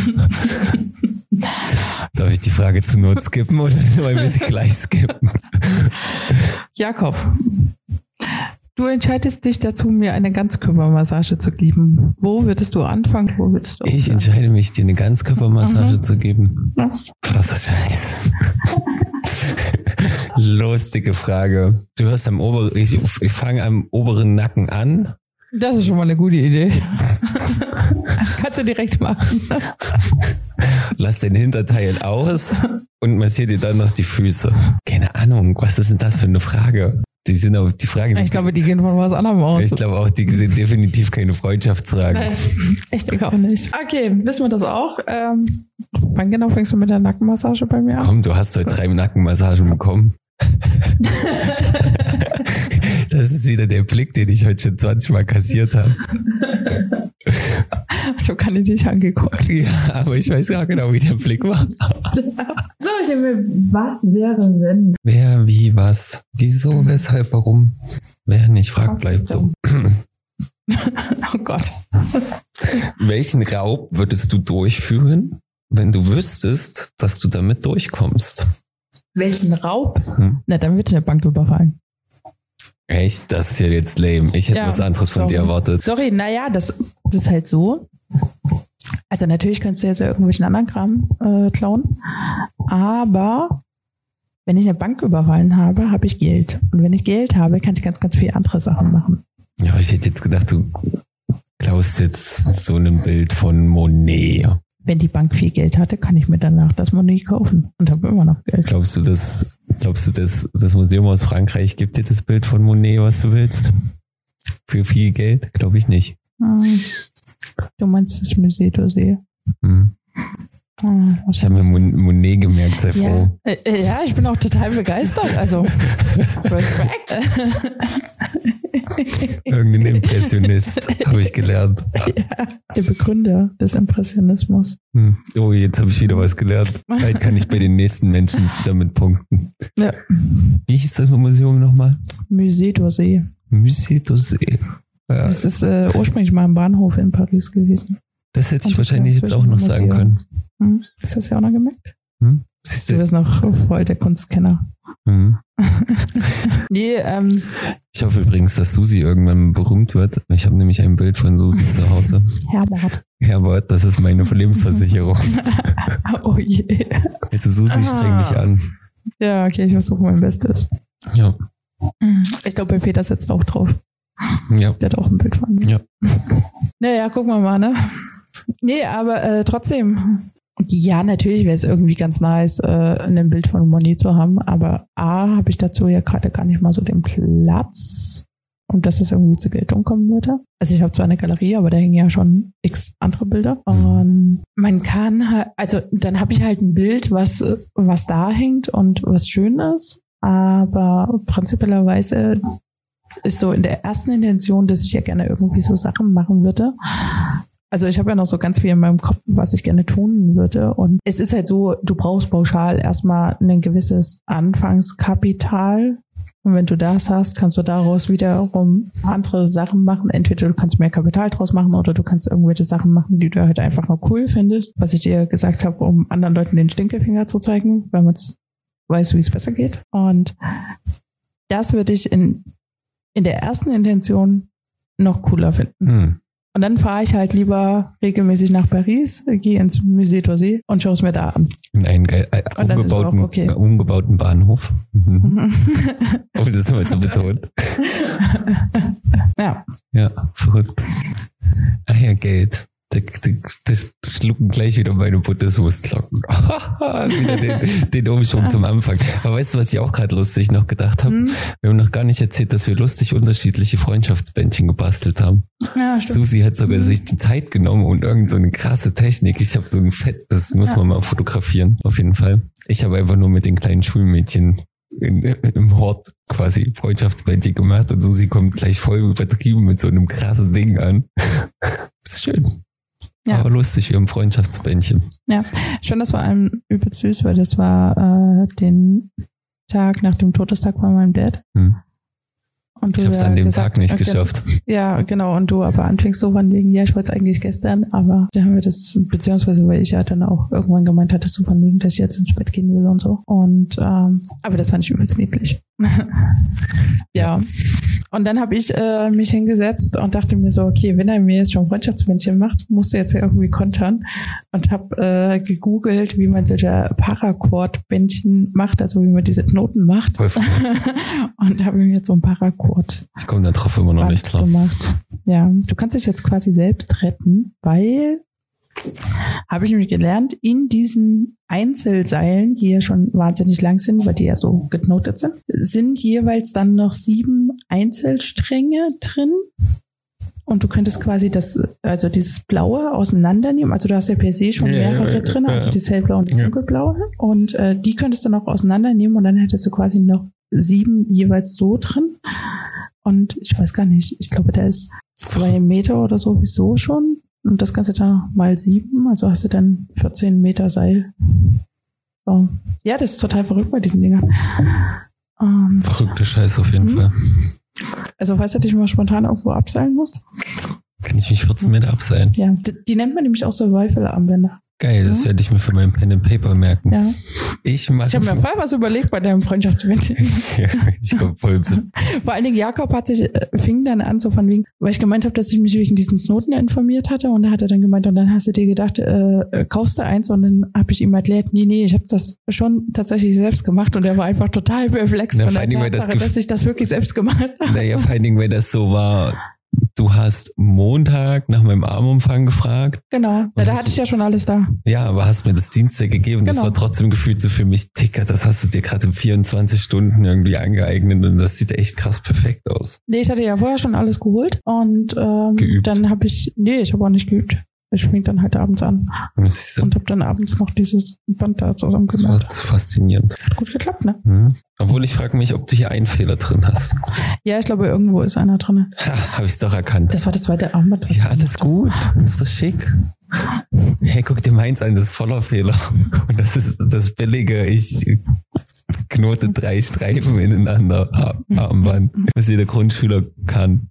Speaker 2: Darf ich die Frage zu Not skippen oder wollen wir sie gleich skippen?
Speaker 1: Jakob, du entscheidest dich dazu, mir eine Ganzkörpermassage zu geben. Wo würdest du anfangen? Wo würdest du
Speaker 2: Ich entscheide mich, dir eine Ganzkörpermassage
Speaker 1: Mhm.
Speaker 2: zu geben.
Speaker 1: Ja.
Speaker 2: Krasser Scheiß. Lustige Frage. Du hörst am oberen, ich, ich fange am oberen Nacken an.
Speaker 1: Das ist schon mal eine gute Idee. Kannst du direkt machen.
Speaker 2: lass den Hinterteil aus und massier dir dann noch die Füße. Keine Ahnung, was ist denn das für eine Frage? Die sind auch, die Fragen sind,
Speaker 1: Ich glaube, die gehen von was anderem aus.
Speaker 2: ich glaube auch, die sind definitiv keine Freundschaftsfragen.
Speaker 1: Nein, ich denke auch nicht. Okay, wissen wir das auch? Ähm, wann genau fängst du mit der Nackenmassage bei mir an?
Speaker 2: Komm, du hast heute drei Nackenmassagen bekommen. Das ist wieder der Blick, den ich heute schon 20 Mal kassiert habe.
Speaker 1: Ich habe keine dich angeguckt.
Speaker 2: Ja, aber ich weiß gar genau, wie der Blick war.
Speaker 1: So, ich denke mir, was wäre, wenn?
Speaker 2: Wer, wie, was, wieso, weshalb, warum? Wer nicht fragt, bleibt dumm.
Speaker 1: Oh Gott.
Speaker 2: Welchen Raub würdest du durchführen, wenn du wüsstest, dass du damit durchkommst?
Speaker 1: Welchen Raub?
Speaker 2: Hm?
Speaker 1: Na, dann wird eine Bank überfallen.
Speaker 2: Echt? Das ist ja jetzt lame. Ich hätte
Speaker 1: Ja,
Speaker 2: was anderes von
Speaker 1: sorry.
Speaker 2: dir erwartet.
Speaker 1: Sorry, naja, das, das ist halt so. Also natürlich könntest du jetzt ja irgendwelchen anderen Kram äh, klauen. Aber wenn ich eine Bank überfallen habe, habe ich Geld. Und wenn ich Geld habe, kann ich ganz, ganz viele andere Sachen machen.
Speaker 2: Ja, ich hätte jetzt gedacht, du klaust jetzt so ein Bild von Monet.
Speaker 1: Wenn die Bank viel Geld hatte, kann ich mir danach das Monet kaufen und habe immer noch Geld.
Speaker 2: Glaubst du, dass, glaubst du, dass das Museum aus Frankreich gibt dir das Bild von Monet, was du willst? Für viel Geld? Glaube ich nicht.
Speaker 1: Hm. Du meinst das Musée d'Orsay?
Speaker 2: Hm.
Speaker 1: Hm,
Speaker 2: Ich habe mir Mon Monet gemerkt, sei froh.
Speaker 1: ja. Äh, äh, ja, ich bin auch total begeistert. Also, Respekt.
Speaker 2: Irgendein Impressionist, habe ich gelernt.
Speaker 1: ja, der Begründer des Impressionismus.
Speaker 2: Hm. Oh, jetzt habe ich wieder was gelernt. Vielleicht kann ich bei den nächsten Menschen damit punkten.
Speaker 1: Ja.
Speaker 2: Wie hieß das Museum nochmal?
Speaker 1: Musée d'Orsay.
Speaker 2: Musée d'Orsay. Ja,
Speaker 1: Das ist äh, ursprünglich mal ein Bahnhof in Paris gewesen.
Speaker 2: das hätte ich
Speaker 1: Und
Speaker 2: wahrscheinlich jetzt auch noch sagen können.
Speaker 1: Hm? Ist das ja auch noch gemerkt?
Speaker 2: Hm? Siehst
Speaker 1: Du
Speaker 2: du?
Speaker 1: bist noch voll der Kunstkenner.
Speaker 2: Hm.
Speaker 1: Nee, ähm,
Speaker 2: Ich hoffe übrigens, dass Susi irgendwann berühmt wird. Ich habe nämlich ein Bild von Susi zu Hause.
Speaker 1: Herbert.
Speaker 2: Herbert, das ist meine Lebensversicherung.
Speaker 1: oh je.
Speaker 2: Also Susi,
Speaker 1: Ah.
Speaker 2: streng dich an.
Speaker 1: Ja, okay, ich versuche mein Bestes.
Speaker 2: Ja,
Speaker 1: Ich glaube, bei Peter sitzt auch drauf.
Speaker 2: ja.
Speaker 1: Der hat auch ein Bild von mir.
Speaker 2: Ja.
Speaker 1: Naja, gucken wir mal, ne? Nee, aber äh, trotzdem. Ja, natürlich wäre es irgendwie ganz nice, äh, ein Bild von Moni zu haben, aber A, habe ich dazu ja gerade gar nicht mal so den Platz, um dass es irgendwie zur Geltung kommen würde. Also ich habe zwar eine Galerie, aber da hängen ja schon x andere Bilder.
Speaker 2: Mhm.
Speaker 1: Und man kann halt, also dann habe ich halt ein Bild, was, was da hängt und was schön ist, aber prinzipiellerweise ist so in der ersten Intention, dass ich ja gerne irgendwie so Sachen machen würde. Also ich habe ja noch so ganz viel in meinem Kopf, was ich gerne tun würde. Und es ist halt so, du brauchst pauschal erstmal ein gewisses Anfangskapital. Und wenn du das hast, kannst du daraus wiederum andere Sachen machen. Entweder du kannst mehr Kapital draus machen oder du kannst irgendwelche Sachen machen, die du halt einfach nur cool findest. Was ich dir gesagt habe, um anderen Leuten den Stinkefinger zu zeigen, weil man weiß, wie es besser geht. Und das würde ich in, in der ersten Intention noch cooler finden.
Speaker 2: Hm.
Speaker 1: Und dann fahre ich halt lieber regelmäßig nach Paris, gehe ins Musée d'Orsay und schaue es mir da an.
Speaker 2: In einen geil, äh,
Speaker 1: ist
Speaker 2: umgebauten,
Speaker 1: auch okay.
Speaker 2: äh, umgebauten Bahnhof. Mhm. Um das mal zu betonen.
Speaker 1: ja,
Speaker 2: Ja, verrückt. Ah ja, Geld. Das, das, das schlucken gleich wieder meine Buddhismusglocken. wieder den, den Umschwung zum Anfang. Aber weißt du, was ich auch gerade lustig noch gedacht habe?
Speaker 1: Hm.
Speaker 2: Wir haben noch gar nicht erzählt, dass wir lustig unterschiedliche Freundschaftsbändchen gebastelt haben.
Speaker 1: ja stimmt.
Speaker 2: Susi hat sogar
Speaker 1: Mhm.
Speaker 2: sich die Zeit genommen und irgend so eine krasse Technik. Ich habe so ein Fett, das muss
Speaker 1: Ja.
Speaker 2: man mal fotografieren, auf jeden Fall. Ich habe einfach nur mit den kleinen Schulmädchen in, im Hort quasi Freundschaftsbändchen gemacht und Susi kommt gleich voll übertrieben mit so einem krassen Ding an. ist schön.
Speaker 1: Ja.
Speaker 2: Aber lustig, wir haben Freundschaftsbändchen.
Speaker 1: Ich fand das vor allem übelst süß, weil das war äh, den Tag nach dem Todestag von meinem Dad.
Speaker 2: Hm.
Speaker 1: Und
Speaker 2: Ich
Speaker 1: du
Speaker 2: habe es
Speaker 1: ja
Speaker 2: an dem
Speaker 1: gesagt-
Speaker 2: Tag nicht
Speaker 1: okay.
Speaker 2: geschafft.
Speaker 1: Ja, genau. Und du aber anfängst so von wegen, ja, ich wollte es eigentlich gestern, aber dann haben wir das, beziehungsweise weil ich ja dann auch irgendwann gemeint hatte, so von wegen, dass ich jetzt ins Bett gehen will und so. Und ähm, aber das fand ich übelst niedlich. ja. Und dann habe ich äh, mich hingesetzt und dachte mir so, okay, wenn er mir jetzt schon Freundschaftsmännchen macht, musst du jetzt ja irgendwie kontern. Und habe äh, gegoogelt, wie man solche Paracord-Bändchen macht, also wie man diese Knoten macht. Und habe mir jetzt so ein Paracord
Speaker 2: Ich komme da drauf immer noch nicht drauf.
Speaker 1: gemacht. Ja, du kannst dich jetzt quasi selbst retten, weil habe ich nämlich gelernt, in diesen Einzelseilen, die ja schon wahnsinnig lang sind, weil die ja so geknotet sind, sind jeweils dann noch sieben Einzelstränge drin. Und du könntest quasi das, also dieses Blaue auseinandernehmen. Also du hast ja per se schon
Speaker 2: Ja, ja,
Speaker 1: mehrere
Speaker 2: ja,
Speaker 1: drin, also
Speaker 2: ja.
Speaker 1: das hellblaue und das
Speaker 2: Ja.
Speaker 1: dunkelblaue. Und äh, die könntest du noch auseinandernehmen und dann hättest du quasi noch sieben jeweils so drin. Und ich weiß gar nicht, ich glaube, da ist zwei Meter oder sowieso schon. Und das Ganze dann mal sieben, also hast du dann 14 Meter Seil. So. Ja, das ist total verrückt bei diesen Dingern. Ähm,
Speaker 2: Verrückte Scheiße auf jeden
Speaker 1: Mhm.
Speaker 2: Fall.
Speaker 1: also falls du dich mal spontan irgendwo abseilen musst.
Speaker 2: Kann ich mich 14 Meter abseilen.
Speaker 1: Ja, die, die nennt man nämlich auch Survival-Armbänder.
Speaker 2: Geil, das
Speaker 1: Ja.
Speaker 2: werde ich mir für mein Pen and Paper merken.
Speaker 1: Ja.
Speaker 2: Ich
Speaker 1: Ich habe mir voll was überlegt bei deinem Freundschaftsbändchen.
Speaker 2: ja, ich komm voll zum
Speaker 1: Vor allen Dingen Jakob hat sich, äh, fing dann an, so von wegen, weil ich gemeint habe, dass ich mich wegen diesen Knoten informiert hatte und da hat er dann gemeint, und dann hast du dir gedacht, äh, äh, kaufst du eins und dann habe ich ihm erklärt, nee, nee, ich habe das schon tatsächlich selbst gemacht und er war einfach total perplex
Speaker 2: Na,
Speaker 1: von der
Speaker 2: das
Speaker 1: Tatsache,
Speaker 2: Gef-
Speaker 1: dass ich das wirklich selbst gemacht habe.
Speaker 2: Naja, vor allen Dingen, weil das so war, du hast Montag nach meinem Armumfang gefragt.
Speaker 1: Genau, ja, da hatte ich ja schon alles da.
Speaker 2: Ja, aber hast mir das Dienstag gegeben. Das
Speaker 1: Genau.
Speaker 2: war trotzdem gefühlt so für mich, Ticker, das hast du dir gerade in 24 Stunden irgendwie angeeignet und das sieht echt krass perfekt aus.
Speaker 1: Nee, ich hatte ja vorher schon alles geholt und ähm,
Speaker 2: Geübt.
Speaker 1: dann habe ich, nee, ich habe auch nicht geübt. Ich fing dann halt abends an
Speaker 2: du,
Speaker 1: und habe dann abends noch dieses Band da
Speaker 2: das war faszinierend.
Speaker 1: Hat gut geklappt, ne?
Speaker 2: Hm. Obwohl ich frage mich, ob du hier einen Fehler drin hast.
Speaker 1: Ja, ich glaube, irgendwo ist einer drin.
Speaker 2: Ha, Habe ich es doch erkannt.
Speaker 1: Das war das zweite Armband.
Speaker 2: Ja, alles gut. Ist doch schick. Hey, guck dir meins an, das ist voller Fehler. Und das ist das Billige. Ich knote drei Streifen ineinander. Ar- Armband. Was jeder Grundschüler kann.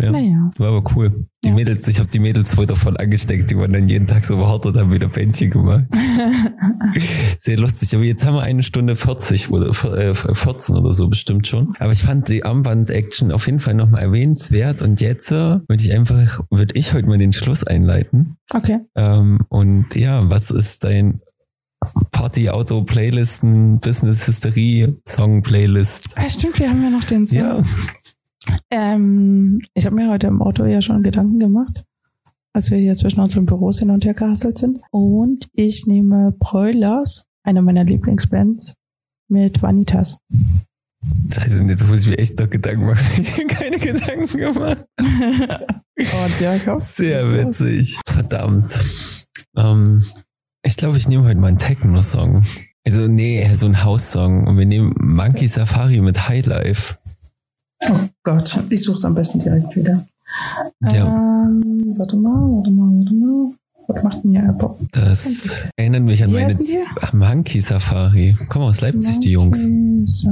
Speaker 2: Ja.
Speaker 1: Naja.
Speaker 2: War aber cool. Die
Speaker 1: Ja.
Speaker 2: Mädels, ich habe die Mädels voll davon angesteckt, die waren dann jeden Tag so behaart und haben wieder Bändchen gemacht. Sehr lustig. Aber jetzt haben wir eine Stunde 40 oder äh, 14 oder so bestimmt schon. Aber ich fand die Armband-Action auf jeden Fall nochmal erwähnenswert. Und jetzt äh, würde ich einfach, würde ich heute mal den Schluss einleiten.
Speaker 1: Okay.
Speaker 2: Ähm, und ja, was ist dein Party-Auto-Playlisten, Business-Hysterie-Song-Playlist?
Speaker 1: Ah, stimmt, wir haben ja noch den Song.
Speaker 2: Ja,
Speaker 1: Ähm, ich habe mir heute im Auto ja schon Gedanken gemacht, als wir hier zwischen unseren Büros hin und her gehasselt sind. Und ich nehme Broilers, eine meiner Lieblingsbands, mit Vanitas.
Speaker 2: also jetzt muss ich mir echt noch Gedanken machen. Ich habe keine Gedanken gemacht.
Speaker 1: Und ja, ich hoffe.
Speaker 2: Sehr witzig. Verdammt. Ähm, ich glaube, ich nehme heute mal einen Techno-Song. Also, nee, so ein House-Song. Und wir nehmen Monkey Safari mit Highlife.
Speaker 1: Oh Gott, ich suche es am besten direkt wieder.
Speaker 2: Ja.
Speaker 1: Ähm, warte mal, warte mal, warte mal. Was macht denn hier Apple?
Speaker 2: Das erinnert mich an
Speaker 1: Wie
Speaker 2: meine Monkey Safari. Kommen aus Leipzig, die Jungs.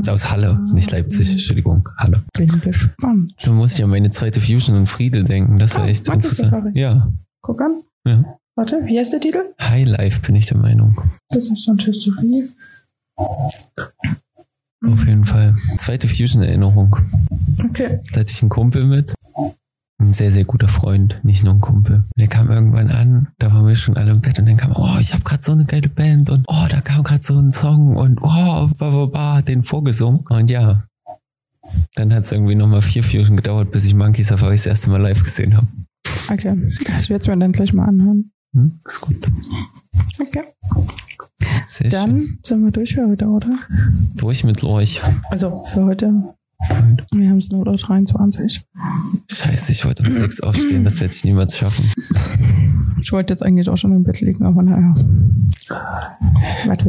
Speaker 2: Aus Halle, nicht Leipzig, Entschuldigung, Halle.
Speaker 1: Bin gespannt.
Speaker 2: Da muss ich an meine zweite Fusion und Friedel denken. Das war
Speaker 1: Ah,
Speaker 2: echt
Speaker 1: Monkey
Speaker 2: interessant.
Speaker 1: Safari.
Speaker 2: Ja,
Speaker 1: Guck an.
Speaker 2: ja.
Speaker 1: Warte, wie heißt der Titel?
Speaker 2: Highlife bin ich der Meinung.
Speaker 1: Das ist schon Hysterie.
Speaker 2: Auf jeden Fall. Zweite Fusion-Erinnerung.
Speaker 1: Okay.
Speaker 2: Da hatte ich einen Kumpel mit. Ein sehr, sehr guter Freund, nicht nur ein Kumpel. Der kam irgendwann an, da waren wir schon alle im Bett und dann kam, oh, ich habe gerade so eine geile Band und oh, da kam gerade so ein Song und oh, ba, ba, ba, hat den vorgesungen. Und ja, dann hat es irgendwie nochmal vier Fusion gedauert, bis ich Monkey Safari das erste Mal live gesehen habe.
Speaker 1: Okay. Ich werde es mir dann gleich mal anhören.
Speaker 2: Hm? Ist gut.
Speaker 1: Okay.
Speaker 2: Sehr schön.
Speaker 1: Dann sind wir durch für heute, oder?
Speaker 2: Durch mit Lorch.
Speaker 1: Also für heute. Wir haben es 0.23 Uhr.
Speaker 2: Scheiße, ich wollte um sechs aufstehen, das werde ich niemals schaffen.
Speaker 1: Ich wollte jetzt eigentlich auch schon im Bett liegen, aber naja.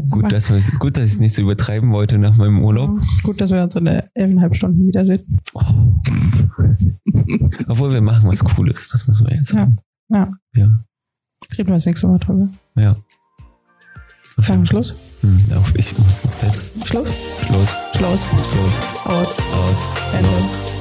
Speaker 2: Gut,
Speaker 1: machen?
Speaker 2: dass gut, dass ich es nicht so übertreiben wollte nach meinem Urlaub.
Speaker 1: Gut, dass wir uns in elfeinhalb Stunden wiedersehen.
Speaker 2: Obwohl wir machen was Cooles, das müssen wir jetzt sagen.
Speaker 1: Ja.
Speaker 2: Ja.
Speaker 1: Reden wir das nächste Mal drüber.
Speaker 2: Ja.
Speaker 1: Sagen. Schluss?
Speaker 2: Hm, auf, ich muss ins Bett.
Speaker 1: Schluss?
Speaker 2: Schluss.
Speaker 1: Schluss.
Speaker 2: Schluss.
Speaker 1: Aus.
Speaker 2: Aus. Los.